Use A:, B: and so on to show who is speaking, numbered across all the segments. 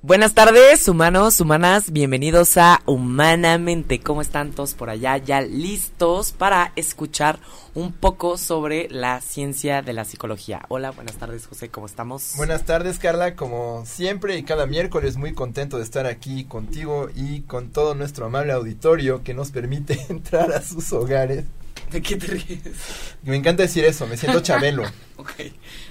A: Buenas tardes, humanos, humanas, bienvenidos a Humanamente. ¿Cómo están todos por allá? Ya listos para escuchar un poco sobre la ciencia de la psicología. Hola, buenas tardes, José, ¿cómo estamos?
B: Buenas tardes, Carla, como siempre y cada miércoles muy contento de estar aquí contigo y con todo nuestro amable auditorio que nos permite entrar a sus hogares.
A: ¿De qué te ríes?
B: Me encanta decir eso, me siento chabelo.
A: ok.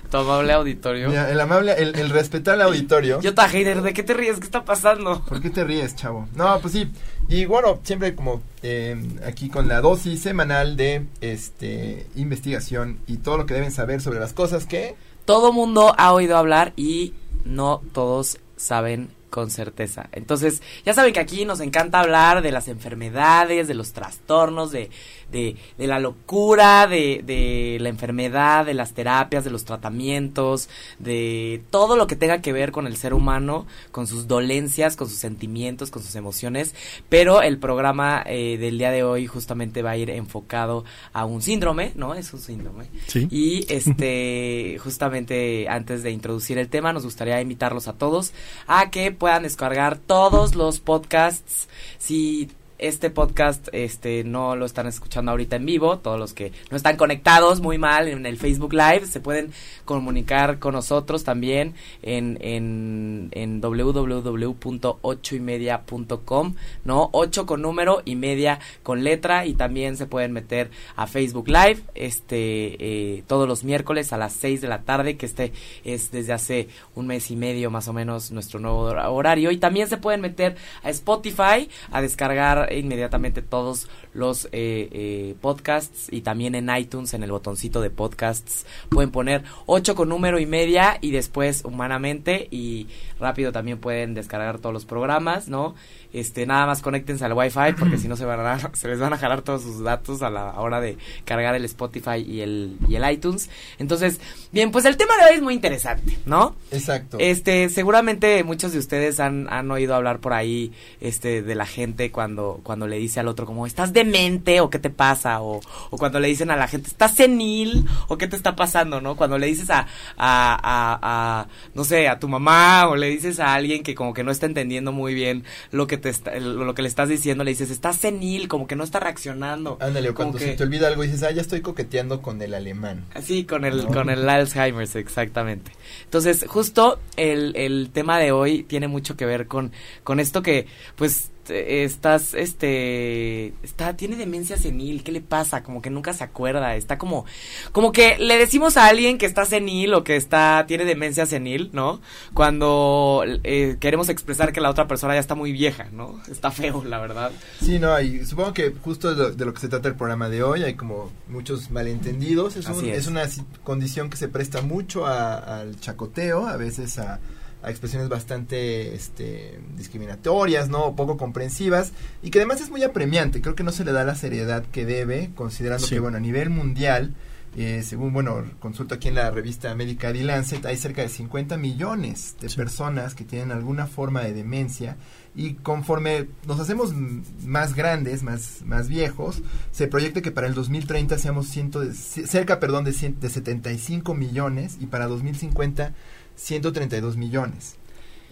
A: Tu amable auditorio.
B: el amable, el, el respetable auditorio.
A: Yo, Tajider, ¿de qué te ríes? ¿Qué está pasando?
B: ¿Por qué te ríes, chavo? No, pues sí. Y bueno, siempre como eh, aquí con la dosis semanal de este investigación y todo lo que deben saber sobre las cosas que...
A: Todo mundo ha oído hablar y no todos saben con certeza. Entonces, ya saben que aquí nos encanta hablar de las enfermedades, de los trastornos, de de, de la locura, de, de la enfermedad, de las terapias, de los tratamientos, de todo lo que tenga que ver con el ser humano, con sus dolencias, con sus sentimientos, con sus emociones. Pero el programa eh, del día de hoy justamente va a ir enfocado a un síndrome, ¿no? Es un síndrome.
C: Sí.
A: Y este, justamente antes de introducir el tema, nos gustaría invitarlos a todos a que puedan descargar todos los podcasts. Si este podcast este no lo están escuchando ahorita en vivo, todos los que no están conectados muy mal en el Facebook Live se pueden comunicar con nosotros también en en, en www.ochoymedia.com, ¿no? 8 con número y media con letra y también se pueden meter a Facebook Live este eh, todos los miércoles a las 6 de la tarde, que este es desde hace un mes y medio más o menos nuestro nuevo horario y también se pueden meter a Spotify a descargar inmediatamente todos los eh, eh, podcasts y también en iTunes, en el botoncito de podcasts, pueden poner 8 con número y media y después humanamente y rápido también pueden descargar todos los programas, ¿no? Este, nada más conéctense al Wi-Fi porque si no se van a, se les van a jalar todos sus datos a la hora de cargar el Spotify y el, y el iTunes. Entonces, bien, pues el tema de hoy es muy interesante, ¿no?
B: Exacto.
A: Este, seguramente muchos de ustedes han, han oído hablar por ahí, este, de la gente cuando, cuando le dice al otro como, estás demente o qué te pasa, o, o cuando le dicen a la gente, estás senil o qué te está pasando, ¿no? Cuando le dices a, a, a, a no sé, a tu mamá o le dices a alguien que como que no está entendiendo muy bien lo que te está, lo que le estás diciendo, le dices, estás senil, como que no está reaccionando.
B: Ándale, o cuando
A: que-
B: se te olvida algo dices, ah, ya estoy coqueteando con el alemán.
A: Sí, con el,
B: ¿no?
A: con el Alzheimer's, exactamente. Entonces, justo el, el tema de hoy tiene mucho que ver con, con esto que, pues, estás, este, está, tiene demencia senil, ¿qué le pasa? Como que nunca se acuerda, está como, como que le decimos a alguien que está senil o que está, tiene demencia senil, ¿no? Cuando eh, queremos expresar que la otra persona ya está muy vieja, ¿no? Está feo, la verdad.
B: Sí, no, y supongo que justo de lo, de lo que se trata el programa de hoy, hay como muchos malentendidos. Es, un-
A: es.
B: es una condición que se presta mucho a- al chacoteo, a veces a, a expresiones bastante este, discriminatorias, ¿no? O poco comprensivas, y que además es muy apremiante. Creo que no se le da la seriedad que debe, considerando
C: Sí.
B: que, bueno, a nivel mundial, eh, según, bueno, consulto aquí en la revista médica The Lancet, hay cerca de 50 millones de personas que tienen alguna forma de demencia y conforme nos hacemos más grandes, más, más viejos, se proyecta que para el 2030 seamos ciento de- cerca perdón, de, cien- de 75 millones y para 2050 132 millones.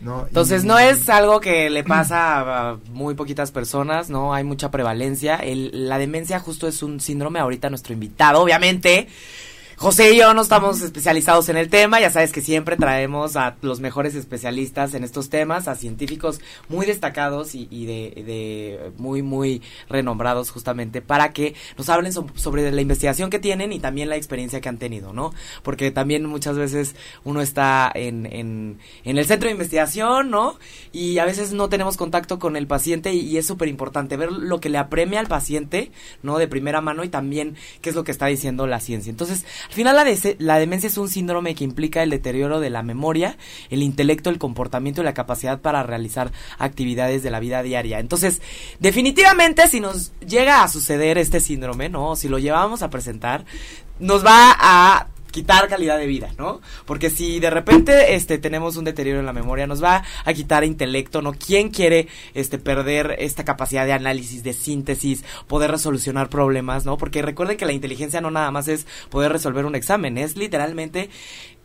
B: ¿no?
A: Entonces
B: Y-
A: no es algo que le pasa a, a muy poquitas personas, ¿no? Hay mucha prevalencia. El- la demencia justo es un síndrome. Ahorita nuestro invitado, obviamente. José y yo no estamos especializados en el tema, ya sabes que siempre traemos a los mejores especialistas en estos temas, a científicos muy destacados y, y de, de muy, muy renombrados justamente para que nos hablen so- sobre la investigación que tienen y también la experiencia que han tenido, ¿no? Porque también muchas veces uno está en, en, en el centro de investigación, ¿no? Y a veces no tenemos contacto con el paciente y, y es súper importante ver lo que le apremia al paciente, ¿no? De primera mano y también qué es lo que está diciendo la ciencia. Entonces, al final la, la demencia es un síndrome que implica el deterioro de la memoria, el intelecto, el comportamiento y la capacidad para realizar actividades de la vida diaria. Entonces, definitivamente si nos llega a suceder este síndrome, ¿no? Si lo llevamos a presentar, nos va a quitar calidad de vida, ¿no? Porque si de repente este tenemos un deterioro en la memoria, nos va a quitar intelecto, ¿no? ¿Quién quiere este perder esta capacidad de análisis, de síntesis, poder resolucionar problemas, ¿no? Porque recuerden que la inteligencia no nada más es poder resolver un examen, es literalmente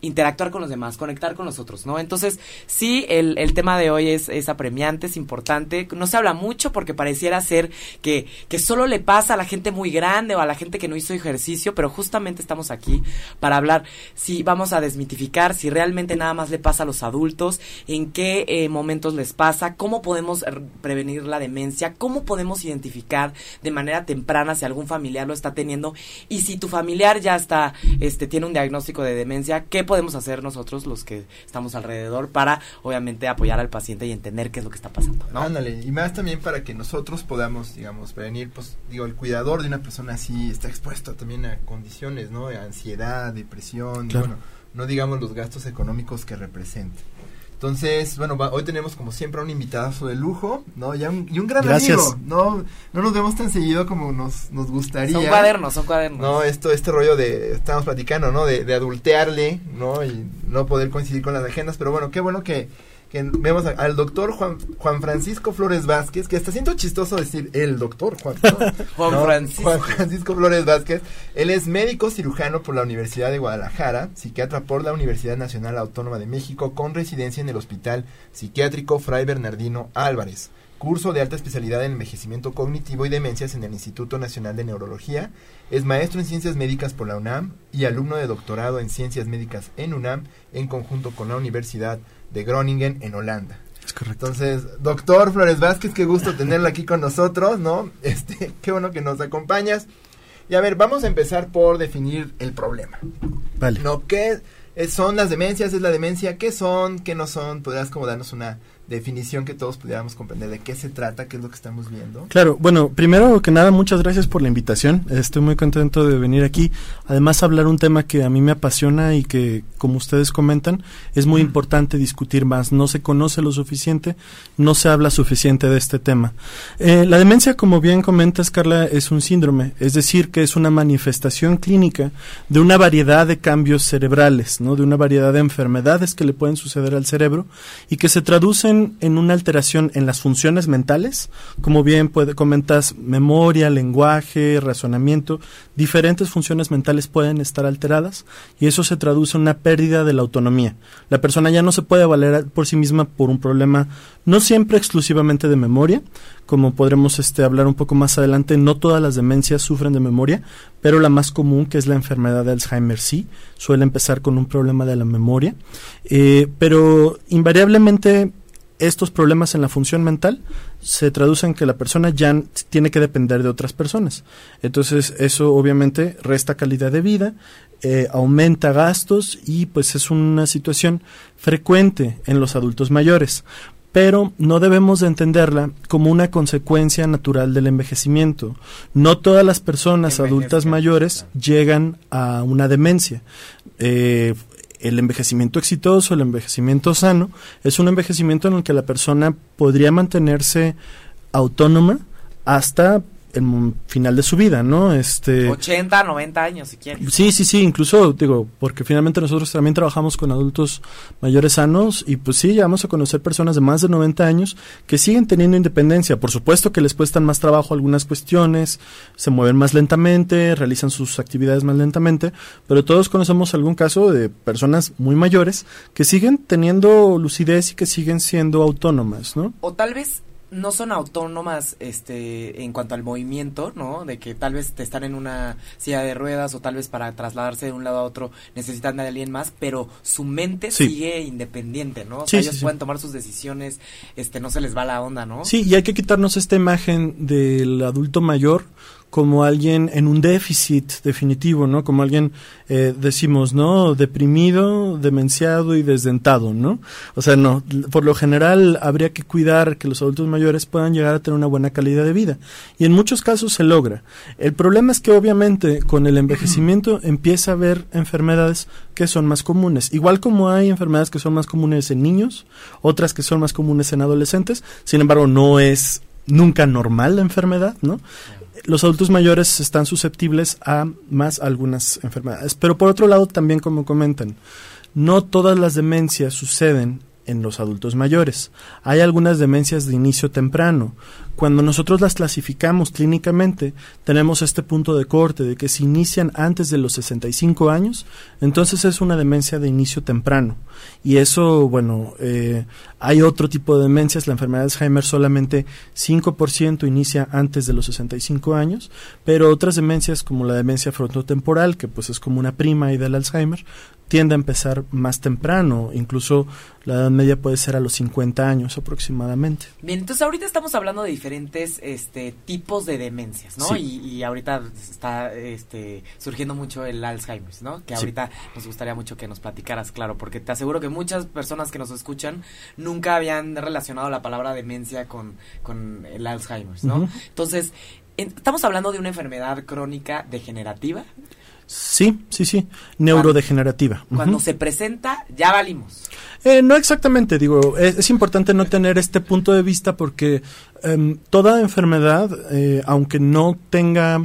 A: interactuar con los demás, conectar con los otros, ¿no? Entonces, sí, el, el tema de hoy es, apremiante, es importante. No se habla mucho porque pareciera ser que, que solo le pasa a la gente muy grande o a la gente que no hizo ejercicio, pero justamente estamos aquí para hablar si vamos a desmitificar, si realmente nada más le pasa a los adultos, en qué eh, momentos les pasa, cómo podemos prevenir la demencia, cómo podemos identificar de manera temprana si algún familiar lo está teniendo y si tu familiar ya está, este, tiene un diagnóstico de demencia, qué podemos hacer nosotros los que estamos alrededor para obviamente apoyar al paciente y entender qué es lo que está pasando. ¿no?
B: Ándale, y más también para que nosotros podamos, digamos, prevenir, pues digo, el cuidador de una persona así está expuesto también a condiciones, ¿no? Ansiedad, depresión, claro. y bueno, no digamos los gastos económicos que representa. Entonces, bueno, va, hoy tenemos como siempre un invitado de lujo, ¿no? Ya un, y un gran
D: Gracias.
B: amigo, ¿no? No nos vemos tan seguido como nos, nos gustaría.
A: Son cuadernos, son cuadernos.
B: No, esto, este rollo de, estamos platicando, ¿no? De, de adultearle, ¿no? Y no poder coincidir con las agendas, pero bueno, qué bueno que, que vemos a, al doctor Juan, Juan Francisco Flores Vázquez, que está siendo chistoso decir el doctor Juan, ¿no?
A: Juan
B: ¿no?
A: Francisco.
B: Juan Francisco Flores Vázquez. Él es médico cirujano por la Universidad de Guadalajara, psiquiatra por la Universidad Nacional Autónoma de México, con residencia en el Hospital Psiquiátrico Fray Bernardino Álvarez. Curso de alta especialidad en envejecimiento cognitivo y demencias en el Instituto Nacional de Neurología. Es maestro en ciencias médicas por la UNAM y alumno de doctorado en ciencias médicas en UNAM en conjunto con la Universidad de Groningen en Holanda.
D: Es correcto.
B: Entonces, doctor Flores Vázquez, qué gusto tenerla aquí con nosotros, ¿no? Este, qué bueno que nos acompañas. Y a ver, vamos a empezar por definir el problema.
D: Vale.
B: ¿No? ¿Qué son las demencias? ¿Es la demencia? ¿Qué son? ¿Qué no son? ¿Podrías como darnos una definición que todos pudiéramos comprender de qué se trata, qué es lo que estamos viendo.
D: Claro, bueno, primero que nada, muchas gracias por la invitación. Estoy muy contento de venir aquí. Además, hablar un tema que a mí me apasiona y que, como ustedes comentan, es muy mm. importante discutir más. No se conoce lo suficiente, no se habla suficiente de este tema. Eh, la demencia, como bien comentas, Carla, es un síndrome, es decir, que es una manifestación clínica de una variedad de cambios cerebrales, ¿no? De una variedad de enfermedades que le pueden suceder al cerebro y que se traducen en una alteración en las funciones mentales, como bien puede, comentas, memoria, lenguaje, razonamiento, diferentes funciones mentales pueden estar alteradas y eso se traduce en una pérdida de la autonomía. La persona ya no se puede valer por sí misma por un problema no siempre exclusivamente de memoria, como podremos este, hablar un poco más adelante, no todas las demencias sufren de memoria, pero la más común, que es la enfermedad de Alzheimer, sí, suele empezar con un problema de la memoria, eh, pero invariablemente estos problemas en la función mental se traducen que la persona ya tiene que depender de otras personas. Entonces eso obviamente resta calidad de vida, eh, aumenta gastos y pues es una situación frecuente en los adultos mayores. Pero no debemos de entenderla como una consecuencia natural del envejecimiento. No todas las personas adultas mayores llegan a una demencia. Eh, el envejecimiento exitoso, el envejecimiento sano, es un envejecimiento en el que la persona podría mantenerse autónoma hasta el final de su vida, ¿no? Este
A: 80, 90 años si quieres.
D: Sí, sí, sí, incluso digo, porque finalmente nosotros también trabajamos con adultos mayores sanos y pues sí, vamos a conocer personas de más de 90 años que siguen teniendo independencia. Por supuesto que les cuestan más trabajo algunas cuestiones, se mueven más lentamente, realizan sus actividades más lentamente, pero todos conocemos algún caso de personas muy mayores que siguen teniendo lucidez y que siguen siendo autónomas, ¿no?
A: O tal vez no son autónomas este en cuanto al movimiento, ¿no? De que tal vez te están en una silla de ruedas o tal vez para trasladarse de un lado a otro necesitan de alguien más, pero su mente
D: Sí.
A: sigue independiente, ¿no? O
D: Sí,
A: sea,
D: sí,
A: ellos
D: sí.
A: pueden tomar sus decisiones, este no se les va la onda, ¿no?
D: Sí, y hay que quitarnos esta imagen del adulto mayor como alguien en un déficit definitivo, ¿no? Como alguien, eh, decimos, ¿no? Deprimido, demenciado y desdentado, ¿no? O sea, no, por lo general habría que cuidar que los adultos mayores puedan llegar a tener una buena calidad de vida. Y en muchos casos se logra. El problema es que obviamente con el envejecimiento empieza a haber enfermedades que son más comunes. Igual como hay enfermedades que son más comunes en niños, otras que son más comunes en adolescentes, sin embargo no es nunca normal la enfermedad, ¿no? Los adultos mayores están susceptibles a más algunas enfermedades. Pero por otro lado, también como comentan, no todas las demencias suceden en los adultos mayores. Hay algunas demencias de inicio temprano. Cuando nosotros las clasificamos clínicamente, tenemos este punto de corte de que si inician antes de los 65 años, entonces es una demencia de inicio temprano. Y eso, bueno, eh, hay otro tipo de demencias. La enfermedad de Alzheimer solamente 5% inicia antes de los 65 años, pero otras demencias como la demencia frontotemporal, que pues es como una prima y del Alzheimer, tiende a empezar más temprano, incluso la edad media puede ser a los 50 años aproximadamente.
A: Bien, entonces ahorita estamos hablando de diferentes este, tipos de demencias, ¿no? Y, ahorita está este, surgiendo mucho el Alzheimer, ¿no? Que ahorita nos gustaría mucho que nos platicaras, claro, porque te aseguro que muchas personas que nos escuchan nunca habían relacionado la palabra demencia con, con el Alzheimer, ¿no? Entonces, ¿estamos hablando de una enfermedad crónica degenerativa?
D: Sí, sí, sí, neurodegenerativa.
A: Cuando se presenta, ya valimos.
D: Eh, no exactamente, digo, es, importante no tener este punto de vista porque em, toda enfermedad, eh, aunque no tenga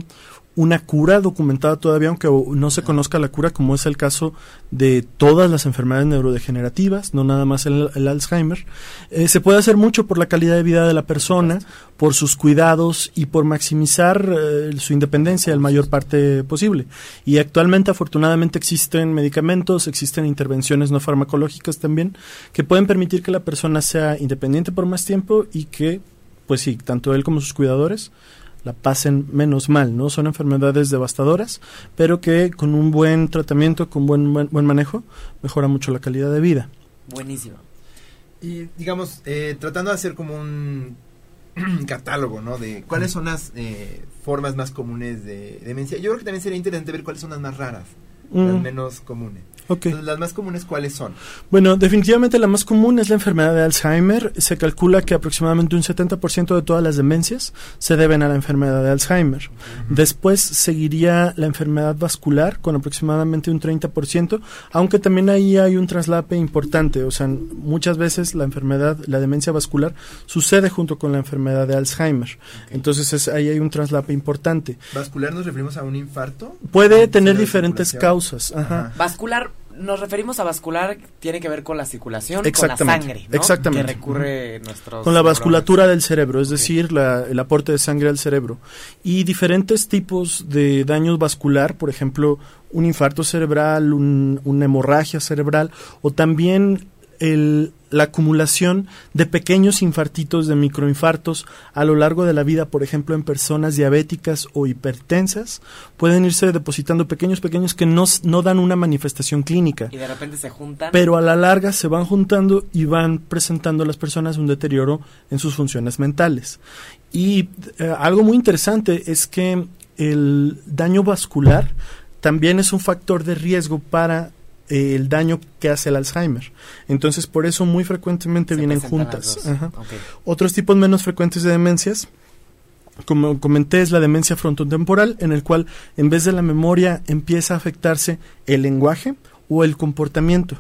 D: una cura documentada todavía, aunque no se conozca la cura, como es el caso de todas las enfermedades neurodegenerativas, no nada más el, Alzheimer. Eh, se puede hacer mucho por la calidad de vida de la persona, por sus cuidados y por maximizar eh, su independencia el mayor parte posible. Y actualmente, afortunadamente, existen medicamentos, existen intervenciones no farmacológicas también, que pueden permitir que la persona sea independiente por más tiempo y que, pues sí, tanto él como sus cuidadores, la pasen menos mal, ¿no? Son enfermedades devastadoras, pero que con un buen tratamiento, con buen, buen, manejo, mejora mucho la calidad de vida.
A: Buenísimo.
B: Y digamos, eh, tratando de hacer como un catálogo, ¿no? De cuáles son las eh, formas más comunes de demencia. Yo creo que también sería interesante ver cuáles son las más raras, las mm. menos comunes. ¿Las más comunes cuáles son?
D: Bueno, definitivamente la más común es la enfermedad de Alzheimer. Se calcula que aproximadamente un 70% de todas las demencias se deben a la enfermedad de Alzheimer. Después seguiría la enfermedad vascular con aproximadamente un 30%, aunque también ahí hay un traslape importante. O sea, muchas veces la enfermedad, la demencia vascular, sucede junto con la enfermedad de Alzheimer. Entonces ahí hay un traslape importante.
B: ¿Vascular nos referimos a un infarto?
D: Puede tener diferentes causas. Ajá.
A: Vascular nos referimos a vascular, tiene que ver con la circulación, con la sangre, ¿no?
D: Exactamente.
A: Que recurre nuestro
D: Con la vasculatura del cerebro, es decir, el aporte de sangre al cerebro. Y diferentes tipos de daño vascular, por ejemplo, un infarto cerebral, una hemorragia cerebral, o también el, la acumulación de pequeños infartitos, de microinfartos a lo largo de la vida, por ejemplo, en personas diabéticas o hipertensas, pueden irse depositando pequeños, pequeños que no, no dan una manifestación clínica.
A: Y de repente se juntan.
D: Pero a la larga se van juntando y van presentando a las personas un deterioro en sus funciones mentales. Y eh, algo muy interesante es que el daño vascular también es un factor de riesgo para el daño que hace el Alzheimer. Entonces, por eso muy frecuentemente vienen juntas. Otros tipos menos frecuentes de demencias, como comenté, es la demencia frontotemporal, en el cual en vez de la memoria empieza a afectarse el lenguaje o el comportamiento.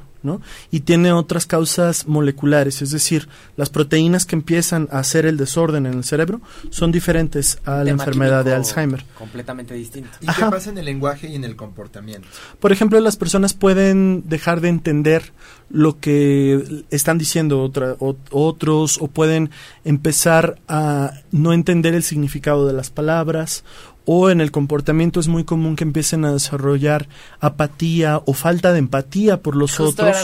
D: Y tiene otras causas moleculares, es decir, las proteínas que empiezan a hacer el desorden en el cerebro son diferentes a la enfermedad de Alzheimer.
A: Completamente distinto.
B: ¿Y qué pasa en el lenguaje y en el comportamiento?
D: Por ejemplo, las personas pueden dejar de entender lo que están diciendo otros o pueden empezar a no entender el significado de las palabras o en el comportamiento es muy común que empiecen a desarrollar apatía o falta de empatía por los otros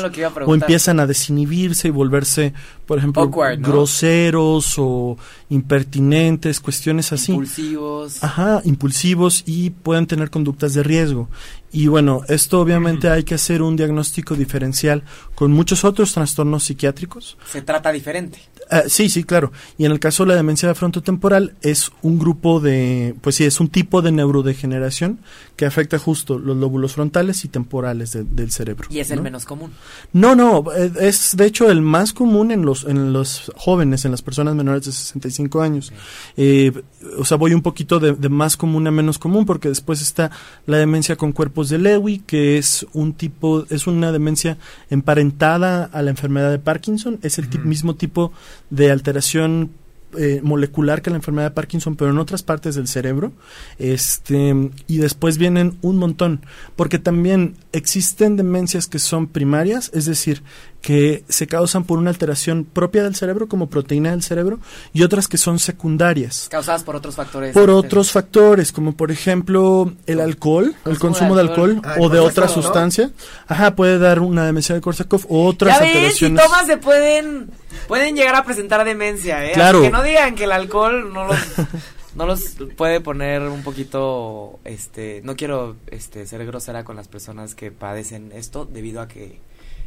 D: o empiezan a desinhibirse y volverse, por ejemplo, groseros o impertinentes, cuestiones así.
A: Impulsivos.
D: Ajá, impulsivos y pueden tener conductas de riesgo. Y bueno, esto obviamente hay que hacer un diagnóstico diferencial con muchos otros trastornos psiquiátricos.
A: Se trata diferente.
D: Ah, sí, sí, claro. Y en el caso de la demencia frontotemporal es un grupo de, pues sí, es un tipo de neurodegeneración que afecta justo los lóbulos frontales y temporales del cerebro.
A: ¿Y es el menos común?
D: No, no, eh, es de hecho el más común en los, en los jóvenes, en las personas menores de 65 años. Eh, o sea, voy un poquito de, de, más común a menos común porque después está la demencia con cuerpos de Lewy, que es un tipo, es una demencia emparentada a la enfermedad de Parkinson, es el mismo tipo de alteración eh, molecular que la enfermedad de Parkinson, pero en otras partes del cerebro. Este, y después vienen un montón, porque también existen demencias que son primarias, es decir, que se causan por una alteración propia del cerebro como proteína del cerebro y otras que son secundarias.
A: Causadas por otros factores.
D: Por otros factores, como por ejemplo el alcohol, el consumo de alcohol,
B: Ah,
D: o de otra sustancia. Ajá, puede dar una demencia de Korsakoff o otras
A: Ya ves, si
D: alteraciones.
A: tomas se pueden, pueden llegar a presentar demencia, ¿eh?
D: Claro.
A: Así que no digan que el alcohol no los, no los puede poner un poquito, este, no quiero, este, ser grosera con las personas que padecen esto debido a que,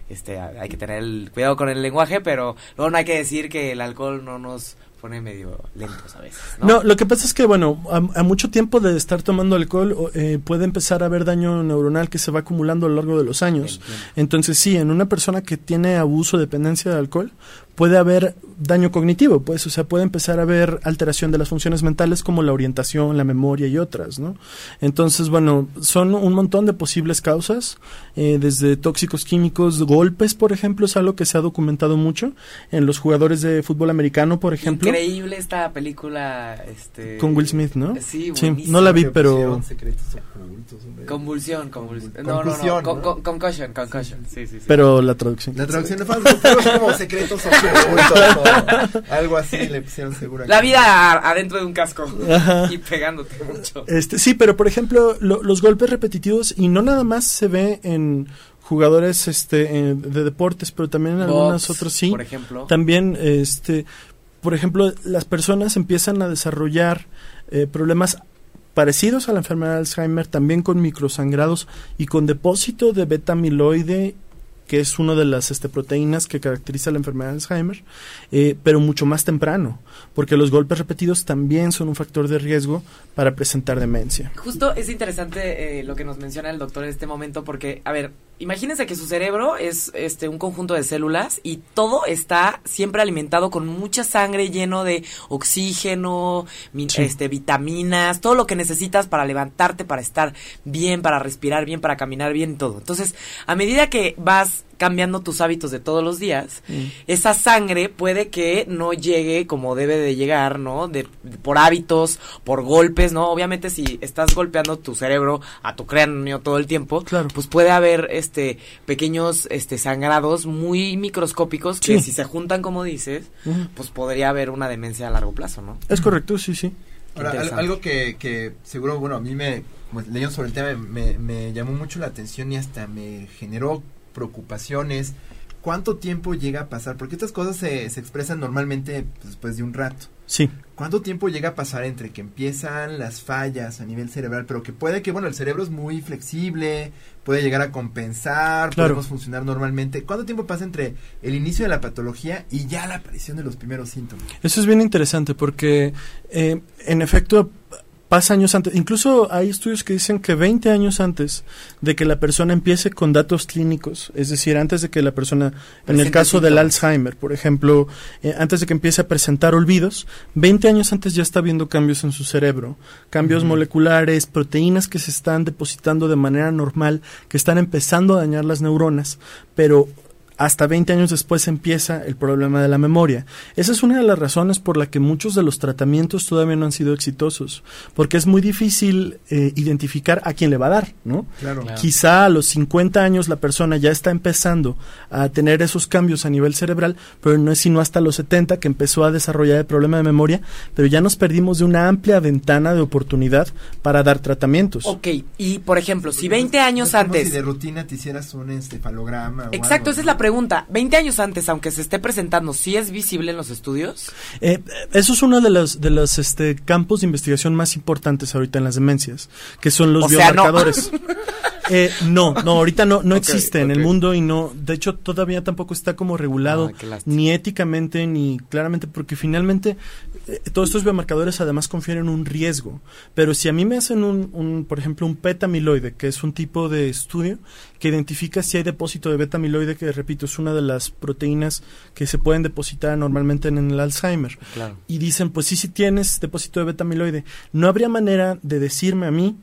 A: este, hay que tener el cuidado con el lenguaje, pero luego no hay que decir que el alcohol no nos pone medio lentos a veces, ¿no?
D: No, lo que pasa es que, bueno, a, a mucho tiempo de estar tomando alcohol o, eh, puede empezar a haber daño neuronal que se va acumulando a lo largo de los años.
A: Entiendo.
D: Entonces, sí, en una persona que tiene abuso, dependencia de alcohol, puede haber daño cognitivo, pues, o sea, puede empezar a haber alteración de las funciones mentales como la orientación, la memoria y otras, ¿no? Entonces, bueno, son un montón de posibles causas, eh, desde tóxicos químicos, golpes, por ejemplo, es algo que se ha documentado mucho en los jugadores de fútbol americano, por ejemplo.
A: Increíble esta película, este...
D: Con Will Smith, ¿no?
A: Sí,
D: Sí,
A: buenísima.
D: no la vi, pero-.
A: Convulsión, convulsión. No, no, no, con-
B: ¿no?
A: con- concussion, concussion. Sí, sí, sí.
D: Pero la traducción.
B: La traducción de es como secretos ocultos, algo así le pusieron seguro.
A: La vida adentro de un casco
D: Ajá.
A: y pegándote mucho.
D: Este, sí, pero por ejemplo, lo- los golpes repetitivos, y no nada más se ve en jugadores este, eh, de deportes, pero también en algunas otras sí.
A: Por ejemplo.
D: También, este, por ejemplo, las personas empiezan a desarrollar eh, problemas parecidos a la enfermedad de Alzheimer, también con microsangrados y con depósito de beta amiloide, que es una de las este, proteínas que caracteriza la enfermedad de Alzheimer, eh, pero mucho más temprano, porque los golpes repetidos también son un factor de riesgo para presentar demencia.
A: Justo es interesante eh, lo que nos menciona el doctor en este momento porque, a ver, imagínense que su cerebro es este un conjunto de células y todo está siempre alimentado con mucha sangre lleno de oxígeno,
D: Sí.
A: este vitaminas, todo lo que necesitas para levantarte, para estar bien, para respirar bien, para caminar bien y todo. Entonces, a medida que vas cambiando tus hábitos de todos los días, esa sangre puede que no llegue como debe de llegar, ¿no? De, de- por hábitos, por golpes, ¿no? Obviamente si estás golpeando tu cerebro a tu cráneo todo el tiempo,
D: Claro.
A: pues puede haber este pequeños este sangrados muy microscópicos que
D: Sí.
A: si se juntan como dices, pues podría haber una demencia a largo plazo, ¿no?
D: Es correcto, sí, sí.
B: Ahora, algo que, que seguro, bueno, a mí me, leyendo sobre el tema, me, me llamó mucho la atención y hasta me generó preocupaciones. ¿Cuánto tiempo llega a pasar? Porque estas cosas se, se expresan normalmente pues, después de un rato.
D: Sí.
B: ¿Cuánto tiempo llega a pasar entre que empiezan las fallas a nivel cerebral? Pero que puede que, bueno, el cerebro es muy flexible, puede llegar a compensar,
D: Claro.
B: podemos funcionar normalmente. ¿Cuánto tiempo pasa entre el inicio de la patología y ya la aparición de los primeros síntomas?
D: Eso es bien interesante porque, eh, en efecto, pasa años antes. Incluso hay estudios que dicen que 20 años antes de que la persona empiece con datos clínicos, es decir, antes de que la persona, en el caso del. Alzheimer, por ejemplo, eh, antes de que empiece a presentar olvidos, 20 años antes ya está viendo cambios en su cerebro, cambios moleculares, proteínas que se están depositando de manera normal, que están empezando a dañar las neuronas, pero hasta 20 años después empieza el problema de la memoria. Esa es una de las razones por la que muchos de los tratamientos todavía no han sido exitosos, porque es muy difícil eh, identificar a quién le va a dar, ¿no?
B: Claro.
A: Claro.
D: Quizá a los 50 años la persona ya está empezando a tener esos cambios a nivel cerebral, pero no es sino hasta los 70 que empezó a desarrollar el problema de memoria, pero ya nos perdimos de una amplia ventana de oportunidad para dar tratamientos.
A: Ok, y por ejemplo, si 20 años
B: No es como
A: antes...
B: Si de rutina te hicieras un encefalograma. o
A: Exacto,
B: algo,
A: esa es la pregunta. 20 años antes, aunque se esté presentando, ¿sí es visible en los estudios?
D: Eh, eso es uno de los, de los este, campos de investigación más importantes ahorita en las demencias, que son los
A: O sea, no.
D: biomarcadores. Eh, no, no, ahorita no, no
A: Ok,
D: existe en el mundo y no, de hecho todavía tampoco está como regulado,
A: lástima.
D: ni éticamente ni claramente, porque finalmente eh, todos estos biomarcadores además confieren un riesgo. Pero si a mí me hacen un, un, por ejemplo, un beta-amiloide, que es un tipo de estudio que identifica si hay depósito de beta-amiloide, que repito, es una de las proteínas que se pueden depositar normalmente en el Alzheimer
A: Claro.
D: y dicen, pues sí, sí tienes depósito de beta amiloide. No habría manera de decirme a mí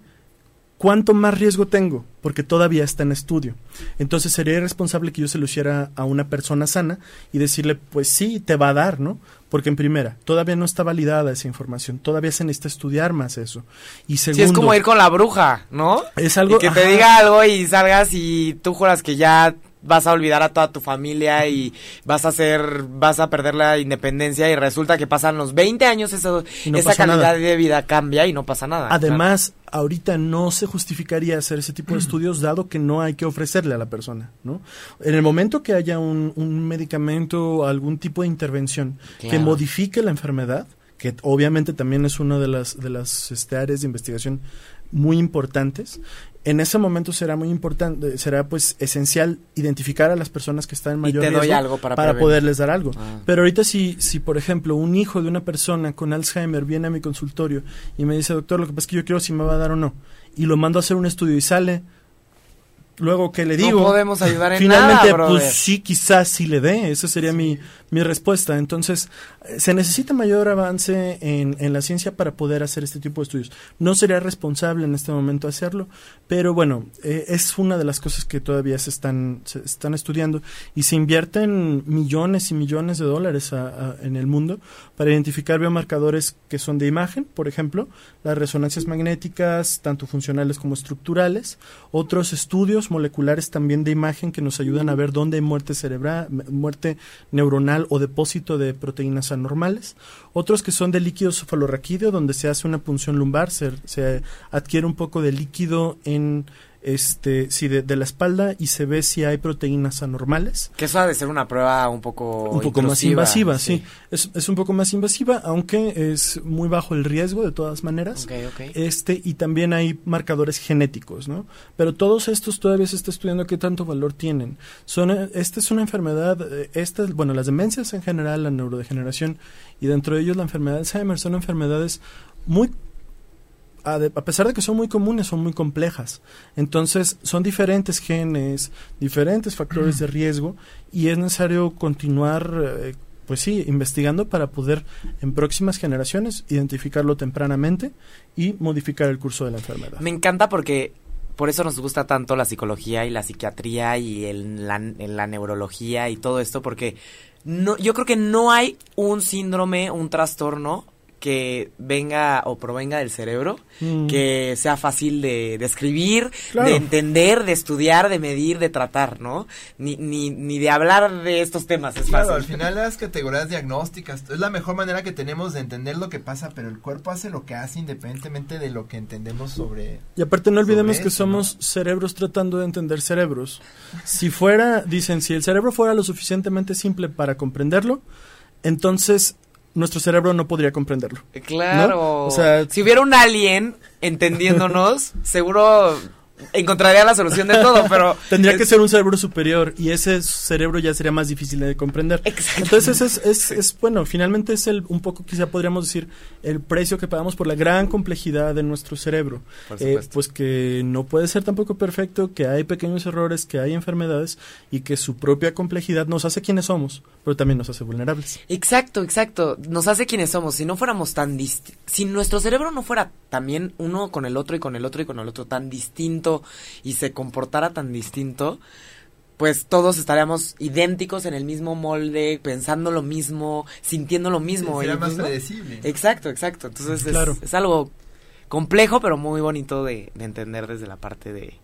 D: ¿Cuánto más riesgo tengo? Porque todavía está en estudio. Entonces sería irresponsable que yo se lo hiciera a una persona sana y decirle, pues sí, te va a dar, ¿no? Porque en primera, todavía no está validada esa información, todavía se necesita estudiar más eso. Y segundo,
A: Sí, es como ir con la bruja, ¿no?
D: Es algo-
A: Y que te diga algo y salgas y tú juras que ya vas a olvidar a toda tu familia y vas a hacer, vas a perder la independencia y resulta que pasan los 20 años, eso,
D: no
A: esa calidad
D: nada.
A: de vida cambia y no pasa nada.
D: Además, ahorita no se justificaría hacer ese tipo de estudios dado que no hay que ofrecerle a la persona, ¿no? En el momento que haya un, un medicamento o algún tipo de intervención que modifique la enfermedad, que obviamente también es una de las, de las este, áreas de investigación muy importantes, en ese momento será muy importante, será pues esencial identificar a las personas que están en
A: Y
D: mayor
A: te doy
D: riesgo
A: algo para prevenir.
D: poderles dar algo.
A: Ah.
D: Pero ahorita si, si, por ejemplo, un hijo de una persona con Alzheimer viene a mi consultorio y me dice, doctor, lo que pasa es que yo quiero si me va a dar o no, y lo mando a hacer un estudio y sale, luego que le
A: No
D: digo,
A: podemos ayudar en
D: finalmente,
A: nada,
D: pues sí, quizás sí le dé, esa sería mi, mi respuesta. Entonces, se necesita mayor avance en, en la ciencia para poder hacer este tipo de estudios. No sería responsable en este momento hacerlo, pero bueno, eh, es una de las cosas que todavía se están, se están estudiando y se invierten millones y millones de dólares en el mundo para identificar biomarcadores que son de imagen, por ejemplo, las resonancias magnéticas, tanto funcionales como estructurales, otros estudios moleculares también de imagen que nos ayudan a ver dónde hay muerte cerebral, muerte neuronal o depósito de proteínas anormales, otros que son de líquido cefalorraquídeo, donde se hace una punción lumbar, se, se adquiere un poco de líquido en este sí de, de la espalda y se ve si hay proteínas anormales
A: Que eso ha de ser una prueba un poco
D: un poco más invasiva, sí. Es, es un poco más invasiva, aunque es muy bajo el riesgo de todas maneras. Este, y también hay marcadores genéticos, ¿no? Pero todos estos todavía se está estudiando qué tanto valor tienen. Son, eh, esta es una enfermedad, eh, esta, bueno, las demencias en general, la neurodegeneración, y dentro de ellos la enfermedad de Alzheimer son enfermedades muy a, de- a pesar de que son muy comunes, son muy complejas. Entonces, son diferentes genes, diferentes factores de riesgo y es necesario continuar, eh, pues sí, investigando para poder en próximas generaciones identificarlo tempranamente y modificar el curso de la enfermedad.
A: Me encanta porque por eso nos gusta tanto la psicología y la psiquiatría y el, la, la neurología y todo esto porque no, yo creo que no hay un síndrome, un trastorno que venga o provenga del cerebro
D: Mm.
A: que sea fácil de describir,
D: Claro.
A: de entender, de estudiar, de medir, de tratar, ¿no? Ni, ni, ni de hablar de estos temas es
B: Claro,
A: fácil.
B: al final las categorías diagnósticas es la mejor manera que tenemos de entender lo que pasa, pero el cuerpo hace lo que hace independientemente de lo que entendemos sobre...
D: Y aparte no olvidemos que
B: eso,
D: somos cerebros tratando de entender cerebros. Si fuera, dicen, si el cerebro fuera lo suficientemente simple para comprenderlo, entonces nuestro cerebro no podría comprenderlo.
A: Claro.
D: ¿No? O sea-
A: si hubiera un alien entendiéndonos, seguro encontraría la solución de todo, pero
D: Tendría
A: es-
D: que ser un cerebro superior y ese cerebro ya sería más difícil de comprender.
A: Exacto.
D: Entonces es, es, es, bueno, finalmente es el un poco quizá podríamos decir el precio que pagamos por la gran complejidad de nuestro cerebro. Eh, pues que no puede ser tampoco perfecto, que hay pequeños errores, que hay enfermedades y que su propia complejidad nos hace quienes somos, pero también nos hace vulnerables.
A: Exacto, exacto. Nos hace quienes somos. Si no fuéramos tan dist si nuestro cerebro no fuera también uno con el otro y con el otro y con el otro tan distinto y se comportara tan distinto, pues todos estaríamos idénticos en el mismo molde, pensando lo mismo, sintiendo lo mismo.
B: Será
A: y,
B: más
A: ¿no?
B: predecible.
A: Exacto, exacto. Entonces es,
D: Claro.
A: es algo complejo, pero muy bonito de, de entender desde la parte de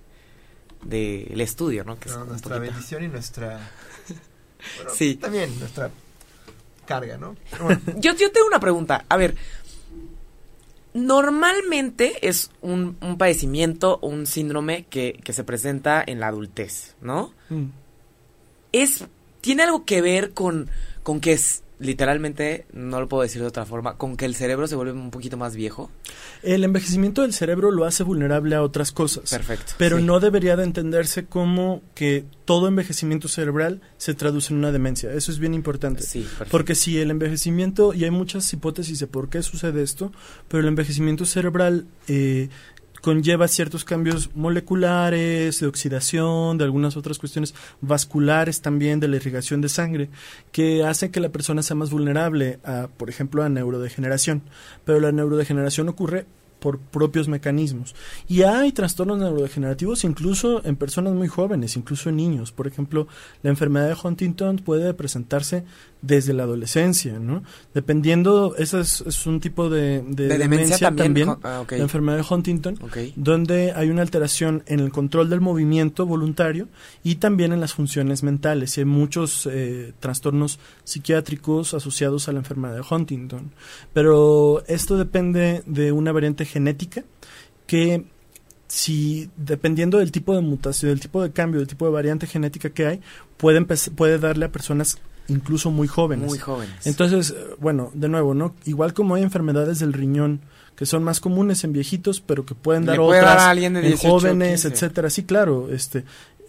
A: del estudio, ¿no? Que
B: nuestra
A: poquito-
B: bendición y nuestra... bueno,
A: Sí.
B: También nuestra carga, ¿no? Bueno,
A: Yo, yo tengo una pregunta. A ver, normalmente es un, un padecimiento, un síndrome que, que se presenta en la adultez, ¿no?
D: Mm.
A: Es, ¿Tiene algo que ver con, con que es, literalmente, no lo puedo decir de otra forma, con que el cerebro se vuelve un poquito más viejo?
D: El envejecimiento del cerebro lo hace vulnerable a otras cosas.
A: Perfecto.
D: Pero
A: sí.
D: no debería de entenderse como que todo envejecimiento cerebral se traduce en una demencia. Eso es bien importante.
A: Sí, perfecto.
D: Porque si el envejecimiento, y hay muchas hipótesis de por qué sucede esto, pero el envejecimiento cerebral eh, conlleva ciertos cambios moleculares, de oxidación, de algunas otras cuestiones vasculares también, de la irrigación de sangre, que hacen que la persona sea más vulnerable a, por ejemplo, a neurodegeneración. Pero la neurodegeneración ocurre por propios mecanismos. Y hay trastornos neurodegenerativos incluso en personas muy jóvenes, incluso en niños. Por ejemplo, la enfermedad de Huntington puede presentarse desde la adolescencia, ¿no? Dependiendo, ese es, un tipo de, demencia, también, ah, la enfermedad de Huntington, donde hay una alteración en el control del movimiento voluntario y también en las funciones mentales. Y hay muchos eh, trastornos psiquiátricos asociados a la enfermedad de Huntington. Pero esto depende de una variante genética que si dependiendo del tipo de mutación, del tipo de cambio, del tipo de variante genética que hay, puede, puede darle a personas incluso muy jóvenes.
A: Muy jóvenes.
D: Entonces, bueno, de nuevo, ¿no? Igual como hay enfermedades del riñón que son más comunes en viejitos, pero que pueden dar otras en jóvenes, etcétera. Sí, claro, este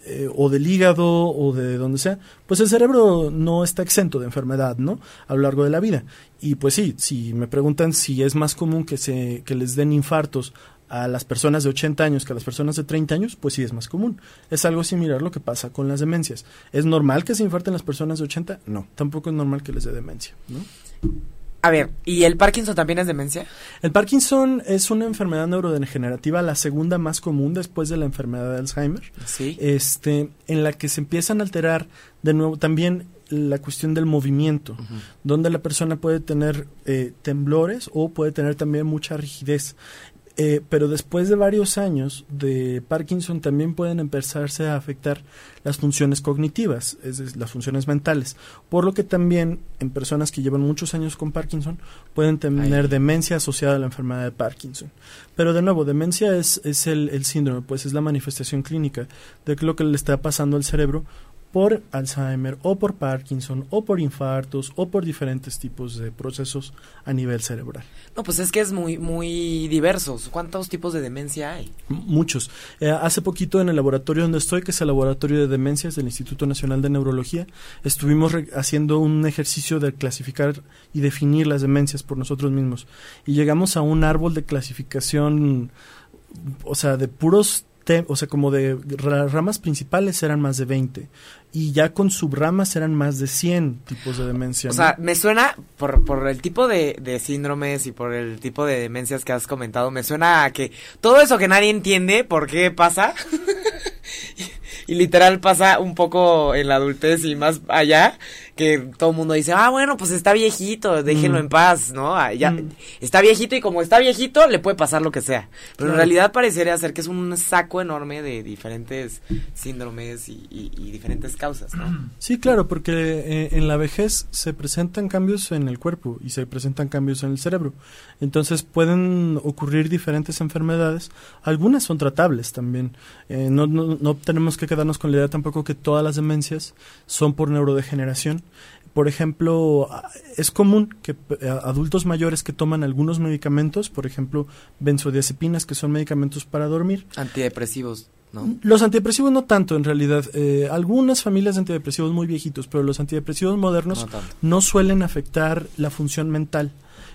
D: eh, o del hígado o de donde sea, pues el cerebro no está exento de enfermedad, ¿no? A lo largo de la vida. Y pues sí, si me preguntan si es más común que se que les den infartos a las personas de 80 años que a las personas de 30 años, pues sí es más común. Es algo similar lo que pasa con las demencias. ¿Es normal que se infarten las personas de 80? No, tampoco es normal que les dé demencia, ¿no?
A: A ver, ¿y el Parkinson también es demencia?
D: El Parkinson es una enfermedad neurodegenerativa, la segunda más común después de la enfermedad de Alzheimer.
A: Sí.
D: Este, en la que se empiezan a alterar de nuevo también la cuestión del movimiento, donde la persona puede tener eh, temblores o puede tener también mucha rigidez. Eh, pero después de varios años de Parkinson también pueden empezarse a afectar las funciones cognitivas, es decir, las funciones mentales, por lo que también en personas que llevan muchos años con Parkinson pueden tener demencia asociada a la enfermedad de Parkinson. Pero de nuevo, demencia es, es el, el síndrome, pues es la manifestación clínica de lo que le está pasando al cerebro por Alzheimer o por Parkinson o por infartos o por diferentes tipos de procesos a nivel cerebral.
A: No, pues es que es muy muy diverso. ¿Cuántos tipos de demencia hay?
D: muchos. Eh, hace poquito en el laboratorio donde estoy, que es el laboratorio de demencias del Instituto Nacional de Neurología, estuvimos haciendo un ejercicio de clasificar y definir las demencias por nosotros mismos y llegamos a un árbol de clasificación o sea, de puros o sea, como de ramas principales eran más de 20 y ya con subramas eran más de 100 tipos de demencia.
A: O sea, me suena, por, por el tipo de, de, síndromes y por el tipo de demencias que has comentado, me suena a que todo eso que nadie entiende por qué pasa, y literal pasa un poco en la adultez y más allá, que todo el mundo dice, ah, bueno, pues está viejito, déjenlo mm. en paz, ¿no? Ah, ya, mm. Está viejito y como está viejito, le puede pasar lo que sea. Pero en realidad parecería ser que es un saco enorme de diferentes síndromes y, diferentes causas, ¿no?
D: Sí, claro, porque eh, en la vejez se presentan cambios en el cuerpo y se presentan cambios en el cerebro. Entonces pueden ocurrir diferentes enfermedades. Algunas son tratables también. Eh, no, no, no tenemos que quedarnos con la idea tampoco que todas las demencias son por neurodegeneración. Por ejemplo, es común que eh, adultos mayores que toman algunos medicamentos, por ejemplo, benzodiazepinas, que son medicamentos para dormir.
A: Antidepresivos. ¿No?
D: Los antidepresivos no tanto, en realidad. Eh, algunas familias de antidepresivos muy viejitos, pero los antidepresivos modernos no suelen afectar la función mental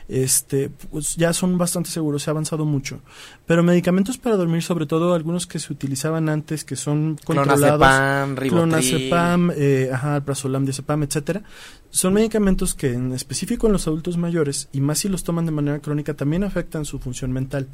D: este, pues ya son bastante seguros, se ha avanzado mucho. Pero medicamentos para dormir, sobre todo algunos que se utilizaban antes, que son controlados,
A: clonazepam,
D: eh, ajá, diazepam, etcétera, son medicamentos que en específico en los adultos mayores y más si los toman de manera crónica también afectan su función mental.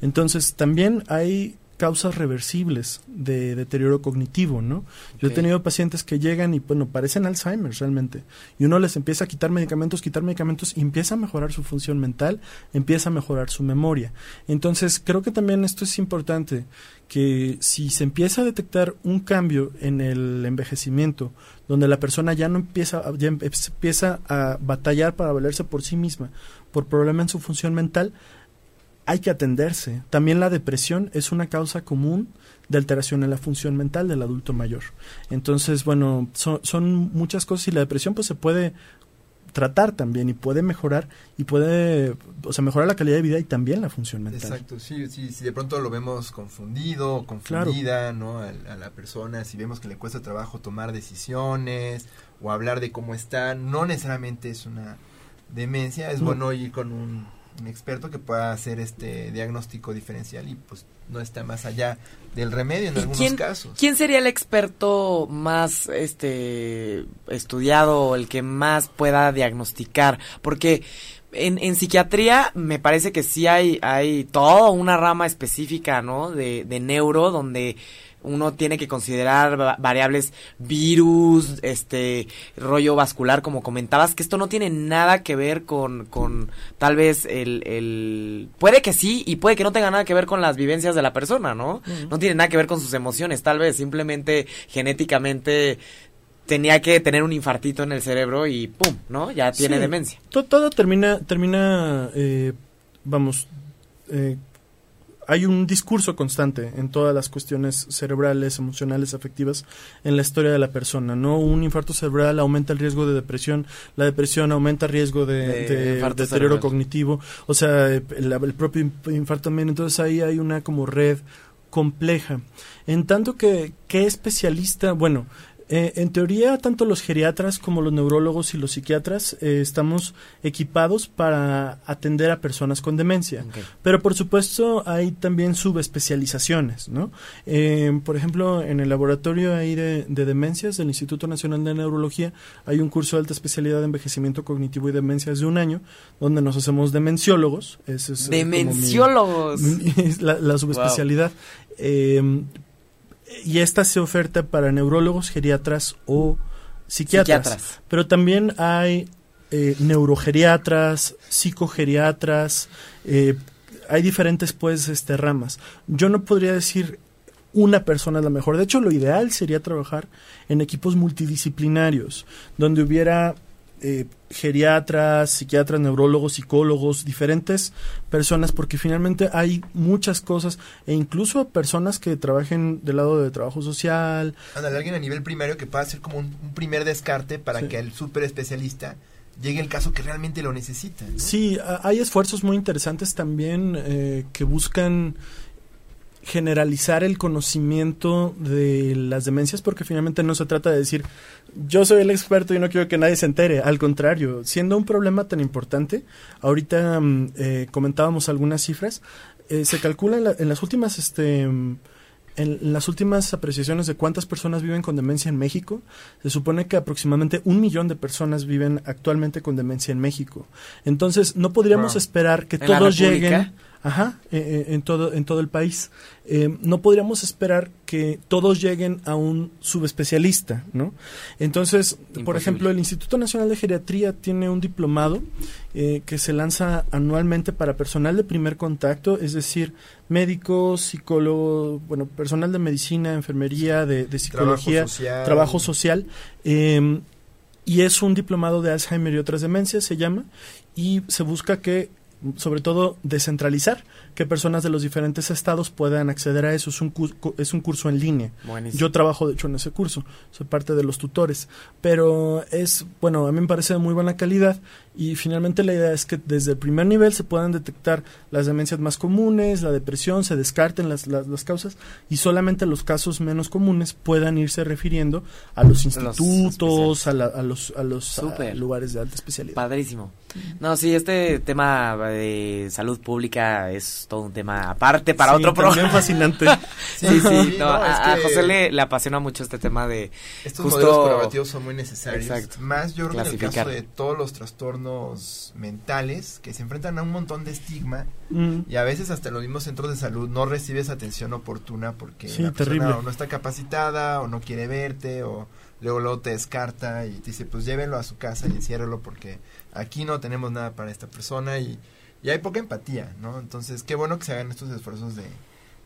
D: Entonces, también hay causas reversibles de deterioro cognitivo, ¿no? Yo he tenido pacientes que llegan y, bueno, parecen Alzheimer realmente, y uno les empieza a quitar medicamentos, quitar medicamentos, y empieza a mejorar su función mental, empieza a mejorar su memoria. Entonces, creo que también esto es importante, que si se empieza a detectar un cambio en el envejecimiento, donde la persona ya no empieza, ya empieza a batallar para valerse por sí misma, por problemas en su función mental, hay que atenderse. También la depresión es una causa común de alteración en la función mental del adulto mayor. Entonces, bueno, son, muchas cosas y la depresión pues se puede tratar también y puede mejorar y puede, o sea, mejorar la calidad de vida y también la función mental.
B: Exacto, sí, sí, si de pronto lo vemos confundido, confundida, ¿no? A, a, la persona, si vemos que le cuesta trabajo tomar decisiones o hablar de cómo está, no necesariamente es una demencia, es bueno ir con un un experto que pueda hacer este diagnóstico diferencial y pues no está más allá del remedio en algunos casos.
A: ¿Quién sería el experto más este estudiado o el que más pueda diagnosticar? Porque en, en psiquiatría me parece que sí hay, hay toda una rama específica, ¿no? De, de neuro donde uno tiene que considerar va- variables virus, este rollo vascular, como comentabas, que esto no tiene nada que ver con, con tal vez el, el... Puede que sí y puede que no tenga nada que ver con las vivencias de la persona, ¿no? No tiene nada que ver con sus emociones, tal vez simplemente genéticamente tenía que tener un infartito en el cerebro y ¡pum! ¿no? Ya tiene
D: Sí.
A: demencia.
D: To- todo termina, termina eh, vamos, eh, hay un discurso constante en todas las cuestiones cerebrales, emocionales, afectivas en la historia de la persona, ¿no? Un infarto cerebral aumenta el riesgo de depresión, la depresión aumenta el riesgo de,
A: De
D: de
A: infarto
D: deterioro
A: cerebral.
D: cognitivo, o sea, el, el propio in- infarto también, entonces ahí hay una como red compleja. En tanto que, ¿qué especialista? Bueno, eh, en teoría, tanto los geriatras como los neurólogos y los psiquiatras eh, estamos equipados para atender a personas con demencia. Pero por supuesto hay también subespecializaciones, ¿no? Eh, por ejemplo, en el laboratorio ahí de, de demencias del Instituto Nacional de Neurología hay un curso de alta especialidad de envejecimiento cognitivo y demencias de un año, donde nos hacemos demenciólogos. Ese es, eh, mi-
A: Demenciólogos.
D: es la, la subespecialidad. Eh, y esta se oferta para neurólogos, geriatras o psiquiatras.
A: Psiquiatras.
D: Pero también hay eh, neurogeriatras, psicogeriatras, eh, hay diferentes pues este ramas. Yo no podría decir una persona es la mejor. De hecho, lo ideal sería trabajar en equipos multidisciplinarios, donde hubiera eh, geriatras, psiquiatras, neurólogos, psicólogos, diferentes personas, porque finalmente hay muchas cosas, e incluso personas que trabajen del lado de trabajo social,
B: Ándale, alguien a nivel primario que pueda hacer como un, un primer descarte para
D: Sí.
B: que el súper especialista llegue el caso que realmente lo necesita. ¿no?
D: Sí, hay esfuerzos muy interesantes también eh, que buscan generalizar el conocimiento de las demencias porque finalmente no se trata de decir yo soy el experto y no quiero que nadie se entere, al contrario, siendo un problema tan importante, ahorita mm, eh, comentábamos algunas cifras, eh, se calcula en, la- en las últimas este mm, en las últimas apreciaciones de cuántas personas viven con demencia en México, se supone que aproximadamente un millón de personas viven actualmente con demencia en México. Entonces, no podríamos
B: Wow.
D: esperar que
A: ¿En la
D: todos lleguen, ajá, eh, eh, en todo en todo el país. Eh, no podríamos esperar que todos lleguen a un subespecialista, ¿no? Entonces, por ejemplo, el Instituto Nacional de Geriatría tiene un diplomado eh, que se lanza anualmente para personal de primer contacto, es decir, médicos, psicólogos, bueno, personal de medicina, enfermería, de, de psicología,
B: Trabajo social.
D: trabajo social. eh, y es un diplomado de Alzheimer y otras demencias, se llama, y se busca que, sobre todo, descentralizar, que personas de los diferentes estados puedan acceder a eso. Es un, cu- es un curso en línea.
A: Buenísimo.
D: Yo trabajo, de hecho, en ese curso. Soy parte de los tutores. Pero es, bueno, a mí me parece de muy buena calidad. Y finalmente la idea es que desde el primer nivel se puedan detectar las demencias más comunes, la depresión, se descarten las, las, las causas y solamente los casos menos comunes puedan irse refiriendo a los institutos, a, la- a los, a los a lugares de alta especialidad.
A: Padrísimo. No, sí, este tema de salud pública es todo un tema aparte para
D: Sí,
A: otro programa.
D: fascinante.
A: Sí, sí,
B: Sí,
A: no,
B: no,
A: a,
B: es
A: a
B: que-
A: José le, le apasiona mucho este tema de
B: Estos
A: justo
B: modelos colaborativos son muy necesarios.
A: Exacto.
B: Más yo creo que en el
A: Clasificar.
B: caso de todos los trastornos mentales que se enfrentan a un montón de estigma
D: Mm.
B: y a veces hasta en los mismos centros de salud no recibes atención oportuna porque
D: Sí,
B: la persona
D: terrible.
B: o no está capacitada o no quiere verte o luego luego te descarta y te dice pues llévelo a su casa y enciérrelo porque aquí no tenemos nada para esta persona y, y hay poca empatía, ¿no? Entonces qué bueno que se hagan estos esfuerzos de